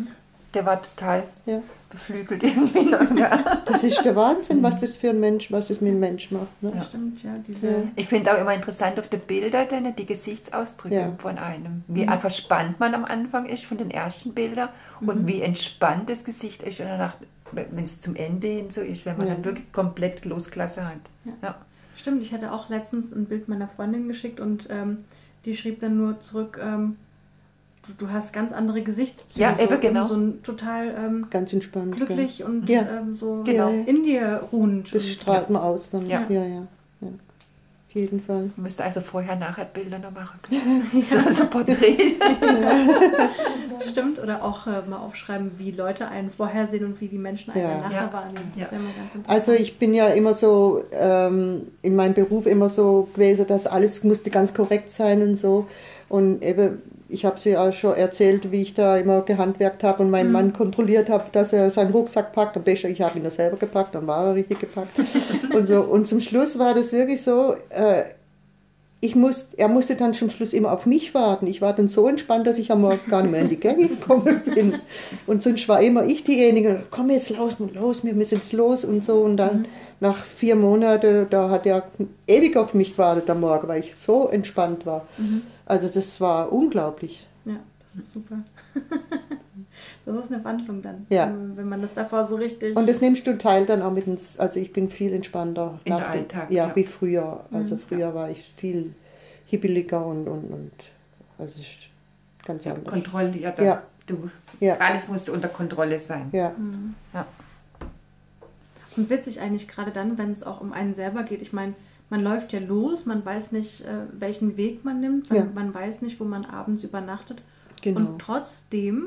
Der war total Ja. beflügelt irgendwie. noch, Ja. Das ist der Wahnsinn, was das für ein Mensch, was es mit dem Mensch macht. Ne? Ja. Stimmt, ja. Diese, Ja. Ich finde auch immer interessant auf den Bildern dann die Gesichtsausdrücke Ja. von einem. Wie einfach spannend man am Anfang ist von den ersten Bildern und wie entspannt das Gesicht ist und danach, wenn es zum Ende hin so ist, wenn man Ja. dann wirklich komplett Losklasse hat. Ja. Ja. Stimmt, ich hatte auch letztens ein Bild meiner Freundin geschickt und ähm, die schrieb dann nur zurück, ähm, du, du hast ganz andere Gesichtszüge. Ja, so, eben, genau. So ein total ähm, Ganz entspannt. glücklich und Ja. ähm, so Genau. in dir ruhend. Das und, strahlt man aus dann. Ja. Ja, ja. Ja. Auf jeden Fall. Man müsste also vorher-nachher Bilder noch machen. [laughs] [laughs] so, so Porträt. Stimmt, oder auch äh, mal aufschreiben, wie Leute einen vorher sehen und wie die Menschen einen Ja. nachher Ja. wahrnehmen. Das Ja. wäre mal ganz interessant. Also ich bin ja immer so ähm, in meinem Beruf immer so gewesen, dass alles musste ganz korrekt sein und so. Und eben, ich habe sie auch schon erzählt, wie ich da immer gehandwerkt habe und meinen Mann kontrolliert habe, dass er seinen Rucksack packt. Am besten, ich habe ihn nur selber gepackt, dann war er richtig gepackt. [laughs] und so. Und zum Schluss war das wirklich so, äh, ich muss, er musste dann zum Schluss immer auf mich warten. Ich war dann so entspannt, dass ich am Morgen gar nicht mehr in die Gänge gekommen bin. Und sonst war immer ich diejenige, komm jetzt los, los, wir müssen jetzt los und so. Und dann nach vier Monaten, da hat er ewig auf mich gewartet am Morgen, weil ich so entspannt war. Also das war unglaublich. Ja, das ist super. [laughs] das ist eine Wandlung dann. Ja. Wenn, man das davor so richtig. Und das nimmst du teil dann auch mit ins, also ich bin viel entspannter. In nach den dem- Alltag, Ja, ja. wie früher. Also früher war ich viel hibbeliger und, und, und also es ist ganz Ja, anders. Kontrolle, ja, da, Ja. Du, Ja. alles musste unter Kontrolle sein. Ja. Ja. Und witzig eigentlich gerade dann, wenn es auch um einen selber geht. Ich meine, man läuft ja los, man weiß nicht, äh, welchen Weg man nimmt, man, Ja. man weiß nicht, wo man abends übernachtet. Genau. Und trotzdem,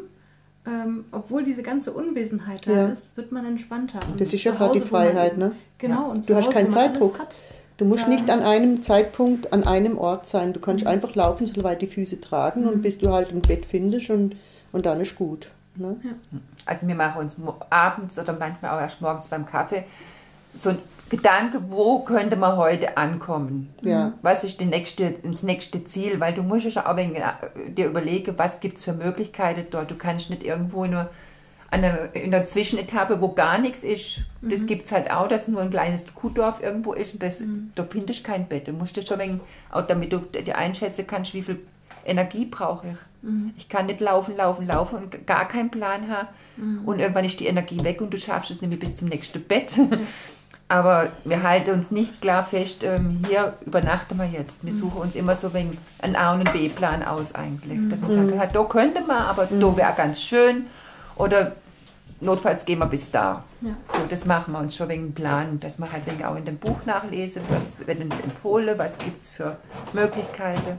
ähm, obwohl diese ganze Unwesenheit da Ja. ist, wird man entspannter. Und Das ist ja gerade die man Freiheit, ne? Genau. Ja. Und Du hast Hause, keinen Zeitdruck. Du musst Ja. nicht an einem Zeitpunkt an einem Ort sein. Du kannst einfach laufen, soweit die Füße tragen und bis du halt ein Bett findest und, und dann ist gut. Ne? Also wir machen uns abends oder manchmal auch erst morgens beim Kaffee so ein Gedanke, wo könnte man heute ankommen? Ja. Was ist die nächste, das nächste Ziel? Weil du musst ja auch ein wenig, äh, dir überlegen, was gibt es für Möglichkeiten dort. Du kannst nicht irgendwo nur der, in der Zwischenetappe, wo gar nichts ist, das gibt es halt auch, dass nur ein kleines Kuhdorf irgendwo ist und das, da findest du kein Bett. Du musst das schon ein wenig, auch damit du dir einschätzen kannst, wie viel Energie brauche ich. Ich kann nicht laufen, laufen, laufen und gar keinen Plan haben. Und irgendwann ist die Energie weg und du schaffst es nämlich bis zum nächsten Bett. [laughs] Aber wir halten uns nicht klar fest, ähm, hier übernachten wir jetzt. Wir suchen uns immer so wegen einen A- und B-Plan aus eigentlich. Dass man sagt, ja, da könnte man, aber da wäre ganz schön. Oder notfalls gehen wir bis da. Ja. So, das machen wir uns schon wegen Plan, dass wir halt wegen auch in dem Buch nachlesen, was wird uns empfohlen, was gibt es für Möglichkeiten.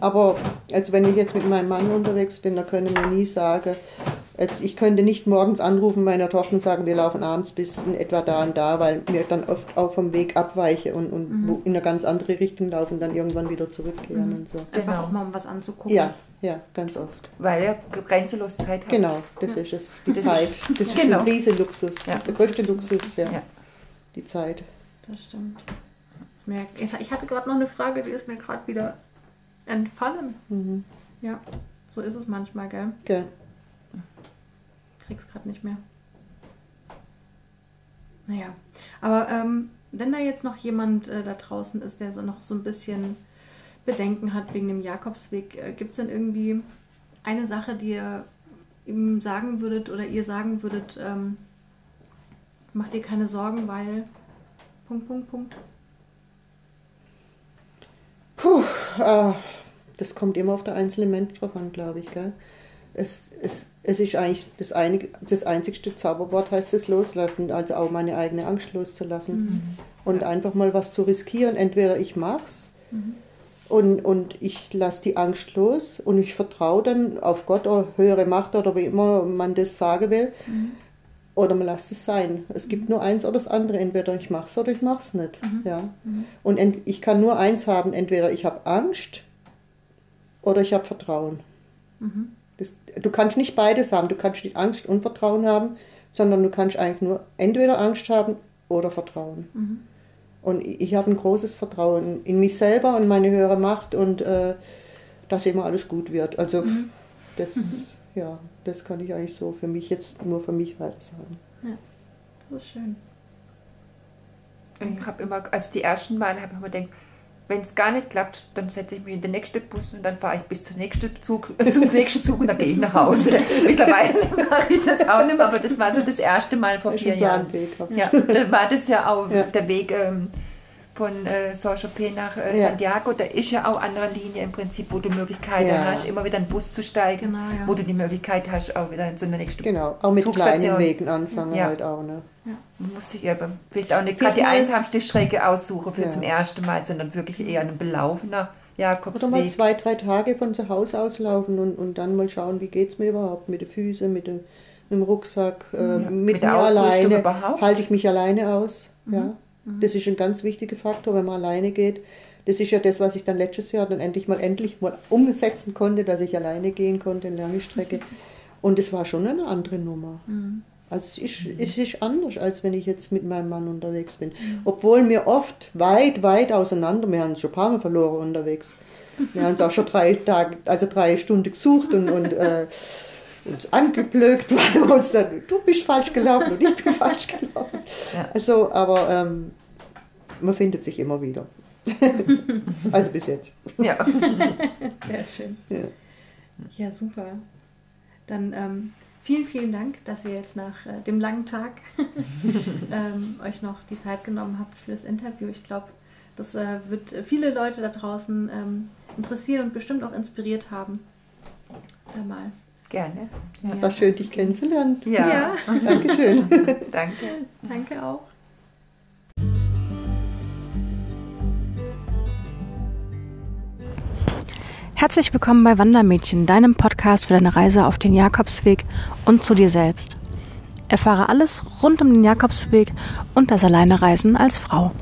Aber also wenn ich jetzt mit meinem Mann unterwegs bin, da können wir nie sagen, jetzt, ich könnte nicht morgens anrufen meiner Tochter und sagen, wir laufen abends bis in etwa da und da, weil wir dann oft auch vom Weg abweichen und, und wo in eine ganz andere Richtung laufen und dann irgendwann wieder zurückkehren und so. Einfach Genau. auch mal um was anzugucken. Ja, ja, ganz oft. Weil er grenzenlos Zeit hat. Genau, das ist es. Die Das Zeit. [laughs] Das ist Genau. ein riesen Luxus. Ja. Der größte Luxus, ja. Ja. Die Zeit. Das stimmt. Ich hatte gerade noch eine Frage, die ist mir gerade wieder entfallen. Mhm. Ja, so ist es manchmal, gell? Gell. Krieg's gerade nicht mehr. Naja, aber ähm, wenn da jetzt noch jemand äh, da draußen ist, der so noch so ein bisschen Bedenken hat wegen dem Jakobsweg, äh, gibt es denn irgendwie eine Sache, die ihr ihm sagen würdet oder ihr sagen würdet, ähm, macht dir keine Sorgen, weil Punkt, Punkt, Punkt. Puh, äh, das kommt immer auf der einzelne Mensch drauf an, glaube ich. Gell? Es, es, es ist eigentlich das, einig, das einzigste Zauberwort, heißt es loslassen, also auch meine eigene Angst loszulassen. Und einfach mal was zu riskieren. Entweder ich mach's und, und ich lasse die Angst los und ich vertraue dann auf Gott oder höhere Macht oder wie immer man das sagen will. Oder man lässt es sein. Es gibt nur eins oder das andere. Entweder ich mach's oder ich mach's nicht. Ja. Und ent, ich kann nur eins haben. Entweder ich habe Angst oder ich habe Vertrauen. Das, du kannst nicht beides haben. Du kannst nicht Angst und Vertrauen haben, sondern du kannst eigentlich nur entweder Angst haben oder Vertrauen. Mhm. Und ich habe ein großes Vertrauen in mich selber und meine höhere Macht und äh, dass immer alles gut wird. Also mhm. das, mhm. ja, das kann ich eigentlich so für mich jetzt nur für mich weiter sagen. Ja, das ist schön. Ich habe immer, also die ersten Male habe ich immer gedacht, wenn es gar nicht klappt, dann setze ich mich in den nächsten Bus und dann fahre ich bis zum nächsten Zug, [laughs] zum nächsten Zug und dann gehe ich nach Hause. [laughs] Mittlerweile mache ich das auch nicht mehr, aber das war so das erste Mal vor vier Jahren. Ja, da war das ja auch ja. der Weg ähm, von äh, Saint-Tropez nach äh, ja. Santiago, da ist ja auch andere Linie im Prinzip, wo du Möglichkeiten ja. hast, immer wieder einen Bus zu steigen, genau, ja. wo du die Möglichkeit hast, auch wieder in so eine nächste Genau, auch mit kleinen Wegen anfangen halt auch. Ne? Man muss sich aber vielleicht auch nicht gerade die einsamste Strecke aussuchen für zum ersten Mal, sondern wirklich eher ein belaufener Jakobsweg. Oder mal zwei, drei Tage von zu Hause auslaufen und, und dann mal schauen, wie geht es mir überhaupt mit den Füßen, mit dem, mit dem Rucksack, äh, mit, mit mir alleine. Halte ich mich alleine aus? Mhm. Ja. Mhm. Das ist ein ganz wichtiger Faktor, wenn man alleine geht. Das ist ja das, was ich dann letztes Jahr dann endlich mal endlich mal umsetzen konnte, dass ich alleine gehen konnte in lange Strecke. Und es war schon eine andere Nummer. Mhm. Also es ist, es ist anders, als wenn ich jetzt mit meinem Mann unterwegs bin. Mhm. Obwohl wir oft weit, weit auseinander, wir haben uns schon ein paar Mal verloren unterwegs. Wir haben uns auch schon drei Tage, also drei Stunden gesucht und, und äh, uns angeblökt, weil [laughs] wir uns dann, du bist falsch gelaufen und ich bin [laughs] falsch gelaufen. Ja. Also, aber ähm, man findet sich immer wieder. [laughs] also bis jetzt. Ja. Sehr schön. Ja, ja super. Dann ähm, vielen, vielen Dank, dass ihr jetzt nach äh, dem langen Tag ähm, euch noch die Zeit genommen habt für das Interview. Ich glaube, das äh, wird viele Leute da draußen ähm, interessieren und bestimmt auch inspiriert haben. Da mal Gerne. Ja. Es war schön, dich kennenzulernen. Ja. ja. Dankeschön. [laughs] Danke. Danke auch. Herzlich willkommen bei Wandermädchen, deinem Podcast für deine Reise auf den Jakobsweg und zu dir selbst. Erfahre alles rund um den Jakobsweg und das Alleinereisen als Frau.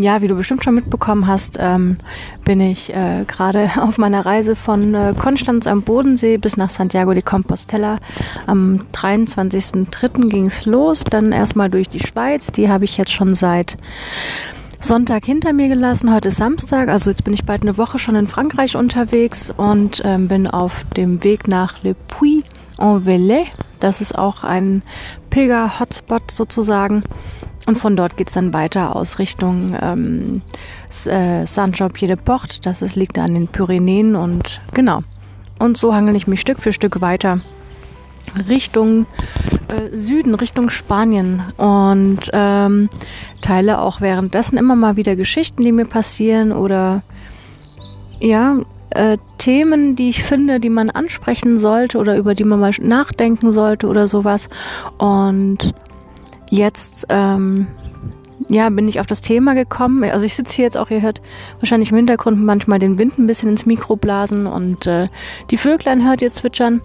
Ja, wie du bestimmt schon mitbekommen hast, ähm, bin ich äh, gerade [laughs] auf meiner Reise von äh, Konstanz am Bodensee bis nach Santiago de Compostela. Am 23.03. ging es los, dann erstmal durch die Schweiz. Die habe ich jetzt schon seit Sonntag hinter mir gelassen. Heute ist Samstag, also jetzt bin ich bald eine Woche schon in Frankreich unterwegs und ähm, bin auf dem Weg nach Le Puy-en-Velay. Das ist auch ein Pilger-Hotspot sozusagen. Und von dort geht es dann weiter aus Richtung ähm, äh, Saint-Jean-Pied-de-Port. Das ist, liegt an den Pyrenäen und genau. Und so hangel ich mich Stück für Stück weiter Richtung äh, Süden, Richtung Spanien und ähm, teile auch währenddessen immer mal wieder Geschichten, die mir passieren oder ja, äh, Themen, die ich finde, die man ansprechen sollte oder über die man mal nachdenken sollte oder sowas. Und jetzt ähm, ja, bin ich auf das Thema gekommen. Also ich sitze hier jetzt auch, ihr hört wahrscheinlich im Hintergrund manchmal den Wind ein bisschen ins Mikro blasen und äh, die Vöglein hört ihr zwitschern.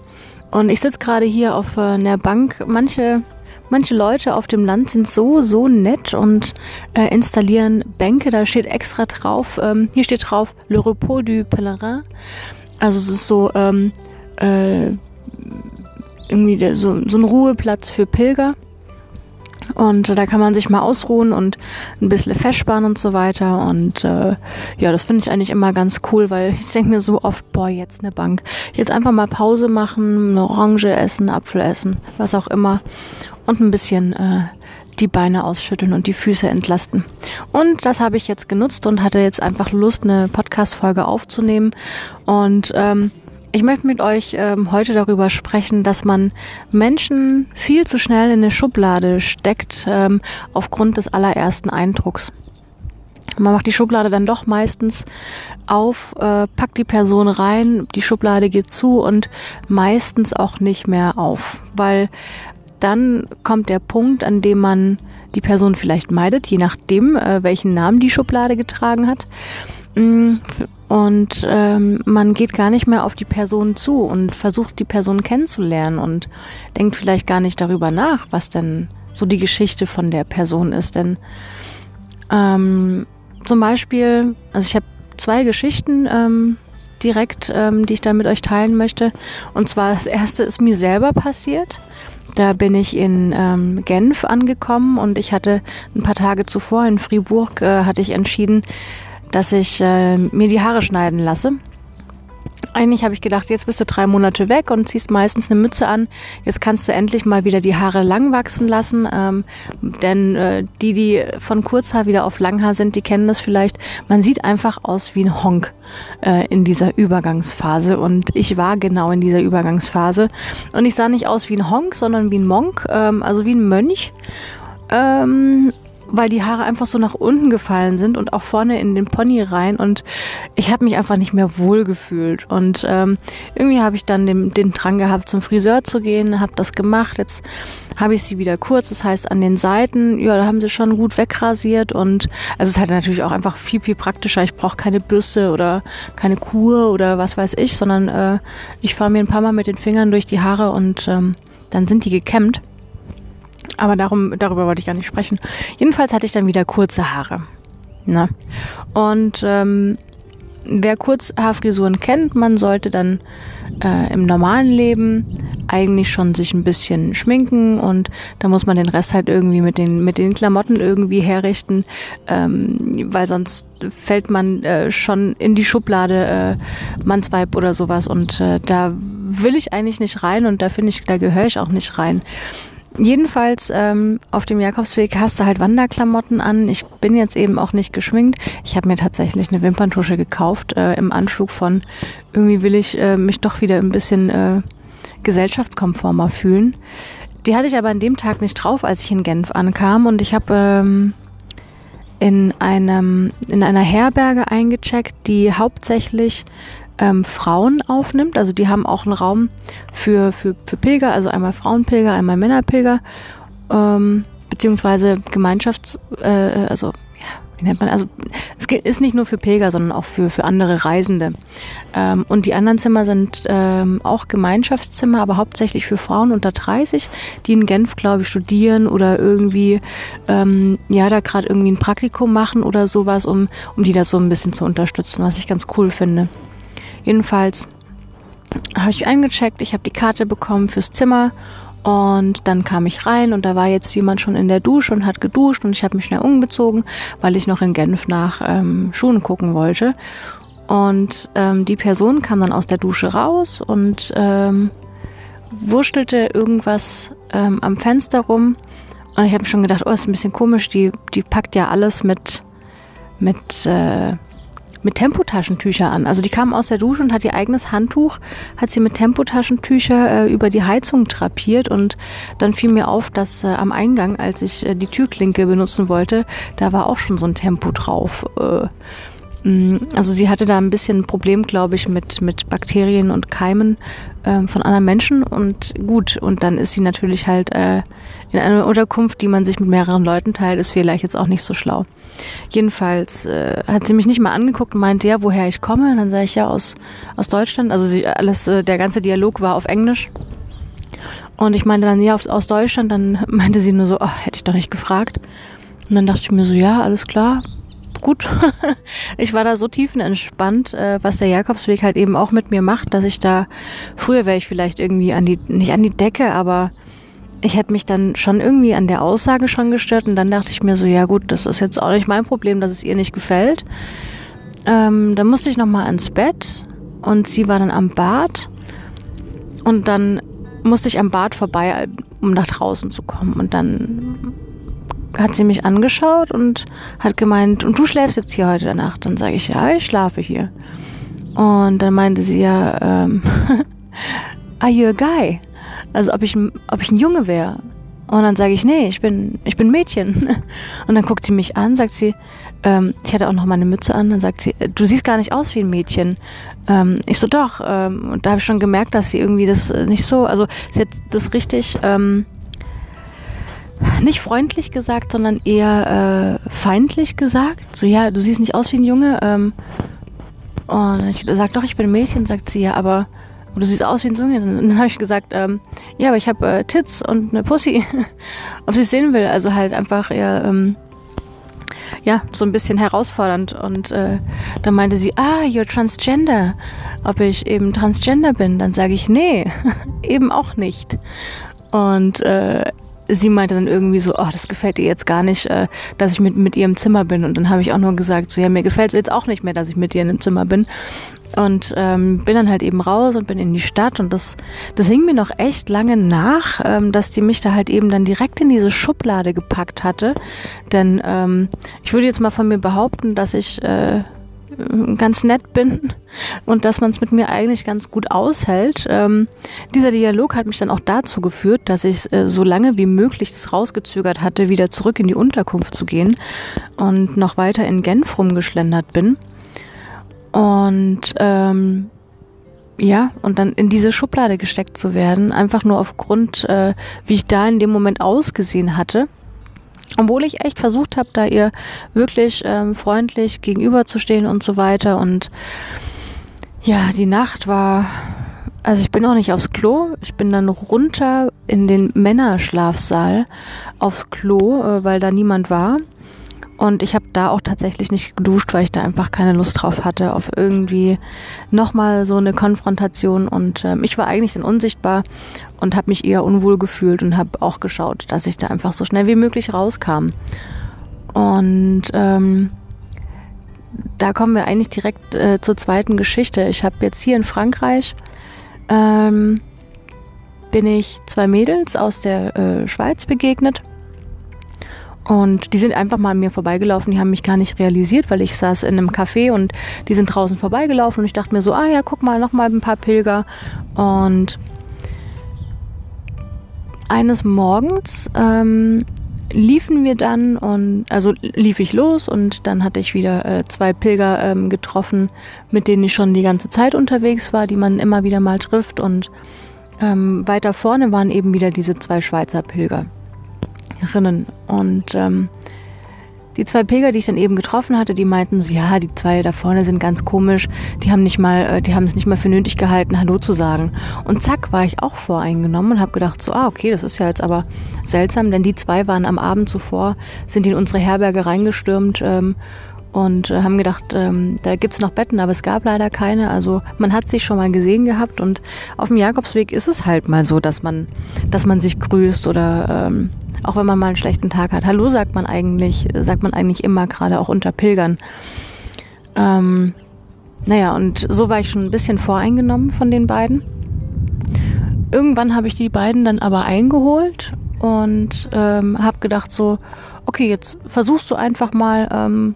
Und ich sitze gerade hier auf äh, einer Bank. Manche, manche Leute auf dem Land sind so, so nett und äh, installieren Bänke. Da steht extra drauf, ähm, hier steht drauf Le Repos du Pèlerin. Also es ist so ähm, äh, irgendwie der, so, so ein Ruheplatz für Pilger. Und äh, da kann man sich mal ausruhen und ein bisschen festsparen und so weiter. Und äh, ja, das finde ich eigentlich immer ganz cool, weil ich denke mir so oft, boah, jetzt eine Bank. Jetzt einfach mal Pause machen, eine Orange essen, Apfel essen, was auch immer. Und ein bisschen äh, die Beine ausschütteln und die Füße entlasten. Und das habe ich jetzt genutzt und hatte jetzt einfach Lust, eine Podcast-Folge aufzunehmen. Und ähm, ich möchte mit euch ähm, heute darüber sprechen, dass man Menschen viel zu schnell in eine Schublade steckt ähm, aufgrund des allerersten Eindrucks. Man macht die Schublade dann doch meistens auf, äh, packt die Person rein, die Schublade geht zu und meistens auch nicht mehr auf, weil dann kommt der Punkt, an dem man die Person vielleicht meidet, je nachdem, äh, welchen Namen die Schublade getragen hat. Mm, und ähm, man geht gar nicht mehr auf die Person zu und versucht die Person kennenzulernen und denkt vielleicht gar nicht darüber nach, was denn so die Geschichte von der Person ist. Denn ähm, zum Beispiel, also ich habe zwei Geschichten, ähm, direkt, ähm, die ich da mit euch teilen möchte. Und zwar das erste ist mir selber passiert. Da bin ich in ähm, Genf angekommen und ich hatte ein paar Tage zuvor in Fribourg äh, hatte ich entschieden, dass ich äh, mir die Haare schneiden lasse. Eigentlich habe ich gedacht, jetzt bist du drei Monate weg und ziehst meistens eine Mütze an. Jetzt kannst du endlich mal wieder die Haare lang wachsen lassen. Ähm, denn äh, die, die von Kurzhaar wieder auf Langhaar sind, die kennen das vielleicht. Man sieht einfach aus wie ein Honk äh, in dieser Übergangsphase. Und ich war genau in dieser Übergangsphase. Und ich sah nicht aus wie ein Honk, sondern wie ein Monk, ähm, also wie ein Mönch. Ähm, weil die Haare einfach so nach unten gefallen sind und auch vorne in den Pony rein und ich habe mich einfach nicht mehr wohl gefühlt. Und ähm, irgendwie habe ich dann den, den Drang gehabt zum Friseur zu gehen, habe das gemacht, jetzt habe ich sie wieder kurz, das heißt an den Seiten, ja, da haben sie schon gut wegrasiert und also es ist halt natürlich auch einfach viel, viel praktischer, ich brauche keine Bürste oder keine Kur oder was weiß ich, sondern äh, ich fahre mir ein paar Mal mit den Fingern durch die Haare und ähm, dann sind die gekämmt. Aber darum, darüber wollte ich gar nicht sprechen. Jedenfalls hatte ich dann wieder kurze Haare. Ne? Und ähm, wer Kurzhaarfrisuren kennt, man sollte dann äh, im normalen Leben eigentlich schon sich ein bisschen schminken und da muss man den Rest halt irgendwie mit den mit den Klamotten irgendwie herrichten, ähm, weil sonst fällt man äh, schon in die Schublade äh, Mannsweib oder sowas und äh, da will ich eigentlich nicht rein und da finde ich, da gehöre ich auch nicht rein. Jedenfalls ähm, auf dem Jakobsweg hast du halt Wanderklamotten an. Ich bin jetzt eben auch nicht geschminkt. Ich habe mir tatsächlich eine Wimperntusche gekauft äh, im Anflug von irgendwie will ich äh, mich doch wieder ein bisschen äh, gesellschaftskonformer fühlen. Die hatte ich aber an dem Tag nicht drauf, als ich in Genf ankam und ich habe ähm, in in einer Herberge eingecheckt, die hauptsächlich ähm, Frauen aufnimmt. Also die haben auch einen Raum für, für, für Pilger, also einmal Frauenpilger, einmal Männerpilger, ähm, beziehungsweise Gemeinschafts-, äh, also ja, wie nennt man, also es ist nicht nur für Pilger, sondern auch für, für andere Reisende. Ähm, und die anderen Zimmer sind ähm, auch Gemeinschaftszimmer, aber hauptsächlich für Frauen unter 30, die in Genf, glaube ich, studieren oder irgendwie, ähm, ja, da gerade irgendwie ein Praktikum machen oder sowas, um, um die das so ein bisschen zu unterstützen, was ich ganz cool finde. Jedenfalls habe ich eingecheckt, ich habe die Karte bekommen fürs Zimmer und dann kam ich rein und da war jetzt jemand schon in der Dusche und hat geduscht und ich habe mich schnell umgezogen, weil ich noch in Genf nach ähm, Schuhen gucken wollte. Und ähm, die Person kam dann aus der Dusche raus und ähm, wurstelte irgendwas ähm, am Fenster rum. Und ich habe schon gedacht, oh, ist ein bisschen komisch, die, die packt ja alles mit, mit äh, mit Tempotaschentücher an. Also die kam aus der Dusche und hat ihr eigenes Handtuch, hat sie mit Tempotaschentücher äh, über die Heizung drapiert und dann fiel mir auf, dass äh, am Eingang, als ich äh, die Türklinke benutzen wollte, da war auch schon so ein Tempo drauf. Äh, also sie hatte da ein bisschen ein Problem, glaube ich, mit, mit Bakterien und Keimen äh, von anderen Menschen und gut, und dann ist sie natürlich halt äh, in einer Unterkunft, die man sich mit mehreren Leuten teilt, ist vielleicht jetzt auch nicht so schlau. Jedenfalls äh, hat sie mich nicht mal angeguckt und meinte, ja, woher ich komme. Und dann sage ich ja aus, aus Deutschland. Also sie, alles, äh, der ganze Dialog war auf Englisch. Und ich meinte dann, ja, aus, aus Deutschland. Dann meinte sie nur so, oh, hätte ich doch nicht gefragt. Und dann dachte ich mir so, ja, alles klar, gut. [laughs] ich war da so tiefenentspannt, äh, was der Jakobsweg halt eben auch mit mir macht, dass ich da, früher wäre ich vielleicht irgendwie an die, nicht an die Decke, aber ich hätte mich dann schon irgendwie an der Aussage schon gestört und dann dachte ich mir so, ja gut, das ist jetzt auch nicht mein Problem, dass es ihr nicht gefällt. Ähm, dann musste ich nochmal ins Bett und sie war dann am Bad und dann musste ich am Bad vorbei, um nach draußen zu kommen und dann hat sie mich angeschaut und hat gemeint, und du schläfst jetzt hier heute Nacht? Dann sage ich, ja, ich schlafe hier. Und dann meinte sie ja, ähm, [laughs] are you a guy? Also ob ich, ob ich ein Junge wäre. Und dann sage ich, nee, ich bin, ich bin Mädchen. [laughs] Und dann guckt sie mich an, sagt sie, ähm, ich hatte auch noch meine Mütze an, dann sagt sie, äh, du siehst gar nicht aus wie ein Mädchen. Ähm, ich so, doch. Ähm, und da habe ich schon gemerkt, dass sie irgendwie das äh, nicht so, also sie hat das richtig, ähm, nicht freundlich gesagt, sondern eher äh, feindlich gesagt. So, ja, du siehst nicht aus wie ein Junge. Ähm, und ich sag doch, ich bin ein Mädchen, sagt sie, ja, aber und du siehst aus wie ein Junge. Dann, [laughs] dann habe ich gesagt, ähm, ja, aber ich habe äh, Tits und eine Pussy, [laughs] ob sie es sehen will. Also halt einfach eher ähm, ja, so ein bisschen herausfordernd. Und äh, dann meinte sie, ah, you're transgender. Ob ich eben transgender bin? Dann sage ich, nee, [laughs] eben auch nicht. Und äh, sie meinte dann irgendwie so, oh, das gefällt ihr jetzt gar nicht, äh, dass ich mit, mit ihr im Zimmer bin. Und dann habe ich auch nur gesagt, so, ja, mir gefällt es jetzt auch nicht mehr, dass ich mit ihr dem Zimmer bin. Und ähm, bin dann halt eben raus und bin in die Stadt und das, das hing mir noch echt lange nach, ähm, dass die mich da halt eben dann direkt in diese Schublade gepackt hatte. Denn ähm, ich würde jetzt mal von mir behaupten, dass ich äh, ganz nett bin und dass man es mit mir eigentlich ganz gut aushält. Ähm, dieser Dialog hat mich dann auch dazu geführt, dass ich äh, so lange wie möglich das rausgezögert hatte, wieder zurück in die Unterkunft zu gehen und noch weiter in Genf rumgeschlendert bin. Und ähm, ja, und dann in diese Schublade gesteckt zu werden, einfach nur aufgrund, äh, wie ich da in dem Moment ausgesehen hatte. Obwohl ich echt versucht habe, da ihr wirklich ähm, freundlich gegenüberzustehen und so weiter. Und ja, die Nacht war. Also ich bin auch nicht aufs Klo. Ich bin dann runter in den Männerschlafsaal aufs Klo, äh, weil da niemand war. Und ich habe da auch tatsächlich nicht geduscht, weil ich da einfach keine Lust drauf hatte, auf irgendwie nochmal so eine Konfrontation. Und ähm, ich war eigentlich dann unsichtbar und habe mich eher unwohl gefühlt und habe auch geschaut, dass ich da einfach so schnell wie möglich rauskam. Und ähm, da kommen wir eigentlich direkt äh, zur zweiten Geschichte. Ich habe jetzt hier in Frankreich ähm, bin ich zwei Mädels aus der äh, Schweiz begegnet und die sind einfach mal an mir vorbeigelaufen, die haben mich gar nicht realisiert, weil ich saß in einem Café und die sind draußen vorbeigelaufen und ich dachte mir so, ah ja, guck mal, noch mal ein paar Pilger. Und eines Morgens ähm, liefen wir dann und also lief ich los und dann hatte ich wieder äh, zwei Pilger ähm, getroffen, mit denen ich schon die ganze Zeit unterwegs war, die man immer wieder mal trifft und ähm, weiter vorne waren eben wieder diese zwei Schweizer Pilger. Rinnen. Und ähm, die zwei Pilger, die ich dann eben getroffen hatte, die meinten so, ja, die zwei da vorne sind ganz komisch, die haben nicht mal, äh, die haben es nicht mal für nötig gehalten, Hallo zu sagen. Und zack, war ich auch voreingenommen und habe gedacht, so, ah, okay, das ist ja jetzt aber seltsam, denn die zwei waren am Abend zuvor, sind in unsere Herberge reingestürmt ähm, und äh, haben gedacht, ähm, da gibt's noch Betten, aber es gab leider keine. Also man hat sich schon mal gesehen gehabt und auf dem Jakobsweg ist es halt mal so, dass man, dass man sich grüßt oder ähm, auch wenn man mal einen schlechten Tag hat. Hallo sagt man eigentlich, sagt man eigentlich immer, gerade auch unter Pilgern. Ähm, naja, und so war ich schon ein bisschen voreingenommen von den beiden. Irgendwann habe ich die beiden dann aber eingeholt und ähm, habe gedacht so, okay, jetzt versuchst du einfach mal ähm,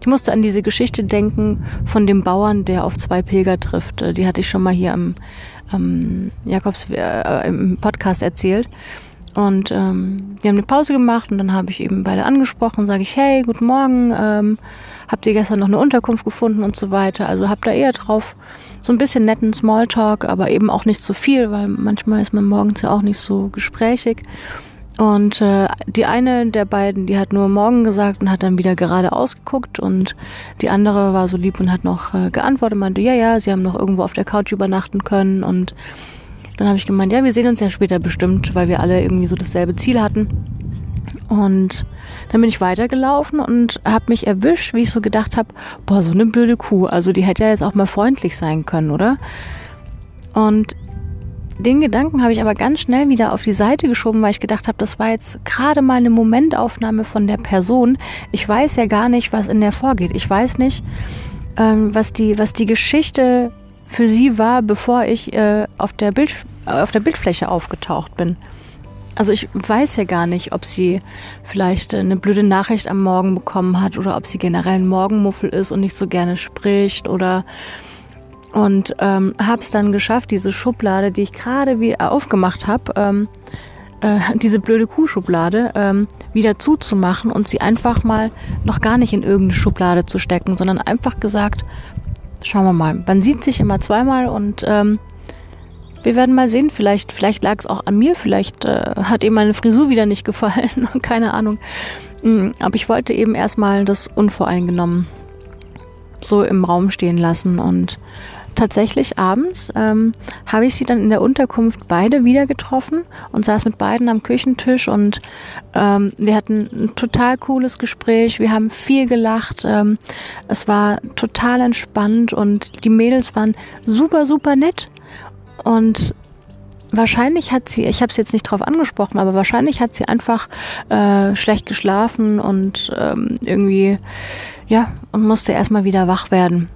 ich musste an diese Geschichte denken von dem Bauern, der auf zwei Pilger trifft. Äh, die hatte ich schon mal hier am, am Jakobs äh, im Podcast erzählt. Und ähm, die haben eine Pause gemacht und dann habe ich eben beide angesprochen, sage ich, hey, guten Morgen, ähm, habt ihr gestern noch eine Unterkunft gefunden und so weiter. Also habt da eher drauf so ein bisschen netten Smalltalk, aber eben auch nicht so viel, weil manchmal ist man morgens ja auch nicht so gesprächig. Und äh, die eine der beiden, die hat nur Morgen gesagt und hat dann wieder gerade ausgeguckt und die andere war so lieb und hat noch äh, geantwortet, meinte, ja, ja, sie haben noch irgendwo auf der Couch übernachten können und dann habe ich gemeint, ja, wir sehen uns ja später bestimmt, weil wir alle irgendwie so dasselbe Ziel hatten. Und dann bin ich weitergelaufen und habe mich erwischt, wie ich so gedacht habe, boah, so eine blöde Kuh. Also die hätte ja jetzt auch mal freundlich sein können, oder? Und den Gedanken habe ich aber ganz schnell wieder auf die Seite geschoben, weil ich gedacht habe, das war jetzt gerade mal eine Momentaufnahme von der Person. Ich weiß ja gar nicht, was in der vorgeht. Ich weiß nicht, ähm, was, die, was die Geschichte für sie war, bevor ich äh, auf, der Bild, auf der Bildfläche aufgetaucht bin. Also ich weiß ja gar nicht, ob sie vielleicht eine blöde Nachricht am Morgen bekommen hat oder ob sie generell ein Morgenmuffel ist und nicht so gerne spricht oder und ähm, habe es dann geschafft, diese Schublade, die ich gerade wie aufgemacht habe, ähm, äh, [laughs] diese blöde Kuhschublade ähm, wieder zuzumachen und sie einfach mal noch gar nicht in irgendeine Schublade zu stecken, sondern einfach gesagt, schauen wir mal, man sieht sich immer zweimal und ähm, wir werden mal sehen, vielleicht, vielleicht lag es auch an mir, vielleicht äh, hat ihm meine Frisur wieder nicht gefallen, [laughs] keine Ahnung. Mm, aber ich wollte eben erstmal das unvoreingenommen so im Raum stehen lassen und tatsächlich abends ähm, habe ich sie dann in der Unterkunft beide wieder getroffen und saß mit beiden am Küchentisch und ähm, wir hatten ein total cooles Gespräch. Wir haben viel gelacht. Ähm, es war total entspannt und die Mädels waren super, super nett. Und wahrscheinlich hat sie, ich habe es jetzt nicht drauf angesprochen, aber wahrscheinlich hat sie einfach äh, schlecht geschlafen und ähm, irgendwie, ja, und musste erstmal wieder wach werden.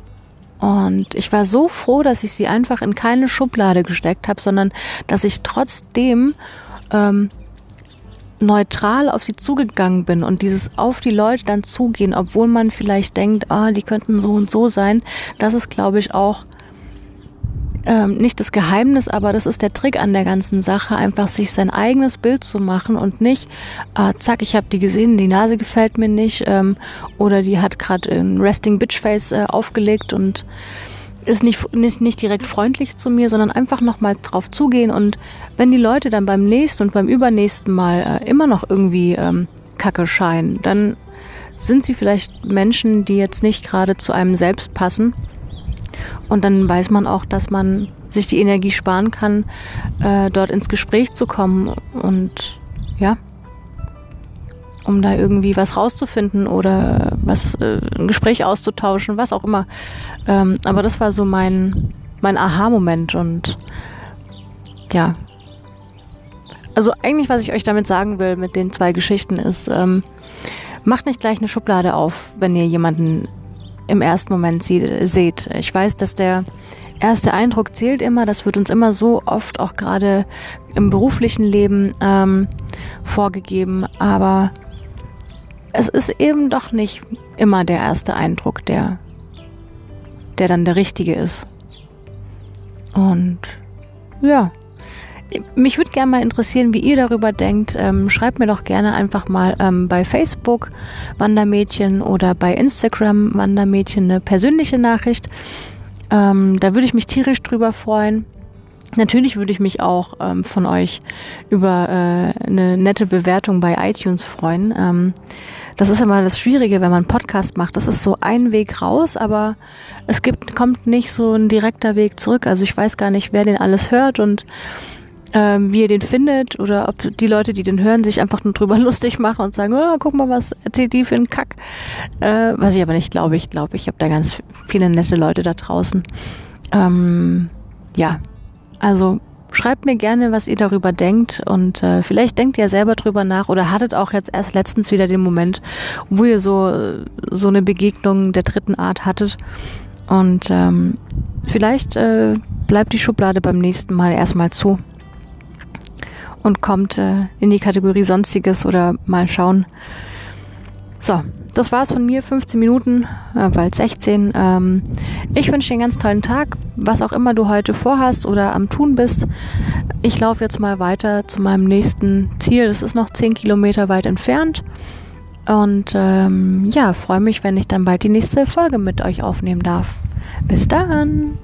Und ich war so froh, dass ich sie einfach in keine Schublade gesteckt habe, sondern dass ich trotzdem ähm, neutral auf sie zugegangen bin und dieses auf die Leute dann zugehen, obwohl man vielleicht denkt, ah, die könnten so und so sein, das ist, glaube ich, auch ähm, nicht das Geheimnis, aber das ist der Trick an der ganzen Sache, einfach sich sein eigenes Bild zu machen und nicht, äh, zack, ich habe die gesehen, die Nase gefällt mir nicht ähm, oder die hat gerade ein Resting Bitch Face äh, aufgelegt und ist nicht, nicht, nicht direkt freundlich zu mir, sondern einfach nochmal drauf zugehen und wenn die Leute dann beim nächsten und beim übernächsten Mal äh, immer noch irgendwie ähm, kacke scheinen, dann sind sie vielleicht Menschen, die jetzt nicht gerade zu einem selbst passen und dann weiß man auch, dass man sich die Energie sparen kann, äh, dort ins Gespräch zu kommen und ja, um da irgendwie was rauszufinden oder was äh, ein Gespräch auszutauschen, was auch immer. Ähm, aber das war so mein mein Aha-Moment und ja. Also eigentlich, was ich euch damit sagen will mit den zwei Geschichten ist, ähm, macht nicht gleich eine Schublade auf, wenn ihr jemanden im ersten Moment sie, seht. Ich weiß, dass der erste Eindruck zählt immer. Das wird uns immer so oft auch gerade im beruflichen Leben ähm, vorgegeben. Aber es ist eben doch nicht immer der erste Eindruck, der, der dann der richtige ist. Und ja. Mich würde gerne mal interessieren, wie ihr darüber denkt. Ähm, schreibt mir doch gerne einfach mal ähm, bei Facebook Wandermädchen oder bei Instagram Wandermädchen eine persönliche Nachricht. Ähm, da würde ich mich tierisch drüber freuen. Natürlich würde ich mich auch ähm, von euch über äh, eine nette Bewertung bei iTunes freuen. Ähm, das ist immer das Schwierige, wenn man einen Podcast macht. Das ist so ein Weg raus, aber es gibt, kommt nicht so ein direkter Weg zurück. Also ich weiß gar nicht, wer den alles hört und ähm, wie ihr den findet oder ob die Leute, die den hören, sich einfach nur drüber [laughs] lustig machen und sagen, oh, guck mal, was erzählt die für einen Kack. Äh, was ich aber nicht glaube. Ich glaube, ich habe da ganz viele nette Leute da draußen. Ähm, ja, also schreibt mir gerne, was ihr darüber denkt und äh, vielleicht denkt ihr selber drüber nach oder hattet auch jetzt erst letztens wieder den Moment, wo ihr so so eine Begegnung der dritten Art hattet und ähm, vielleicht äh, bleibt die Schublade beim nächsten Mal erstmal zu und kommt äh, in die Kategorie Sonstiges oder mal schauen. So, das war's von mir, 15 Minuten, äh, bald 16. Ähm, ich wünsche dir einen ganz tollen Tag, was auch immer du heute vorhast oder am Tun bist. Ich laufe jetzt mal weiter zu meinem nächsten Ziel. Das ist noch 10 Kilometer weit entfernt. Und ähm, ja, freue mich, wenn ich dann bald die nächste Folge mit euch aufnehmen darf. Bis dann!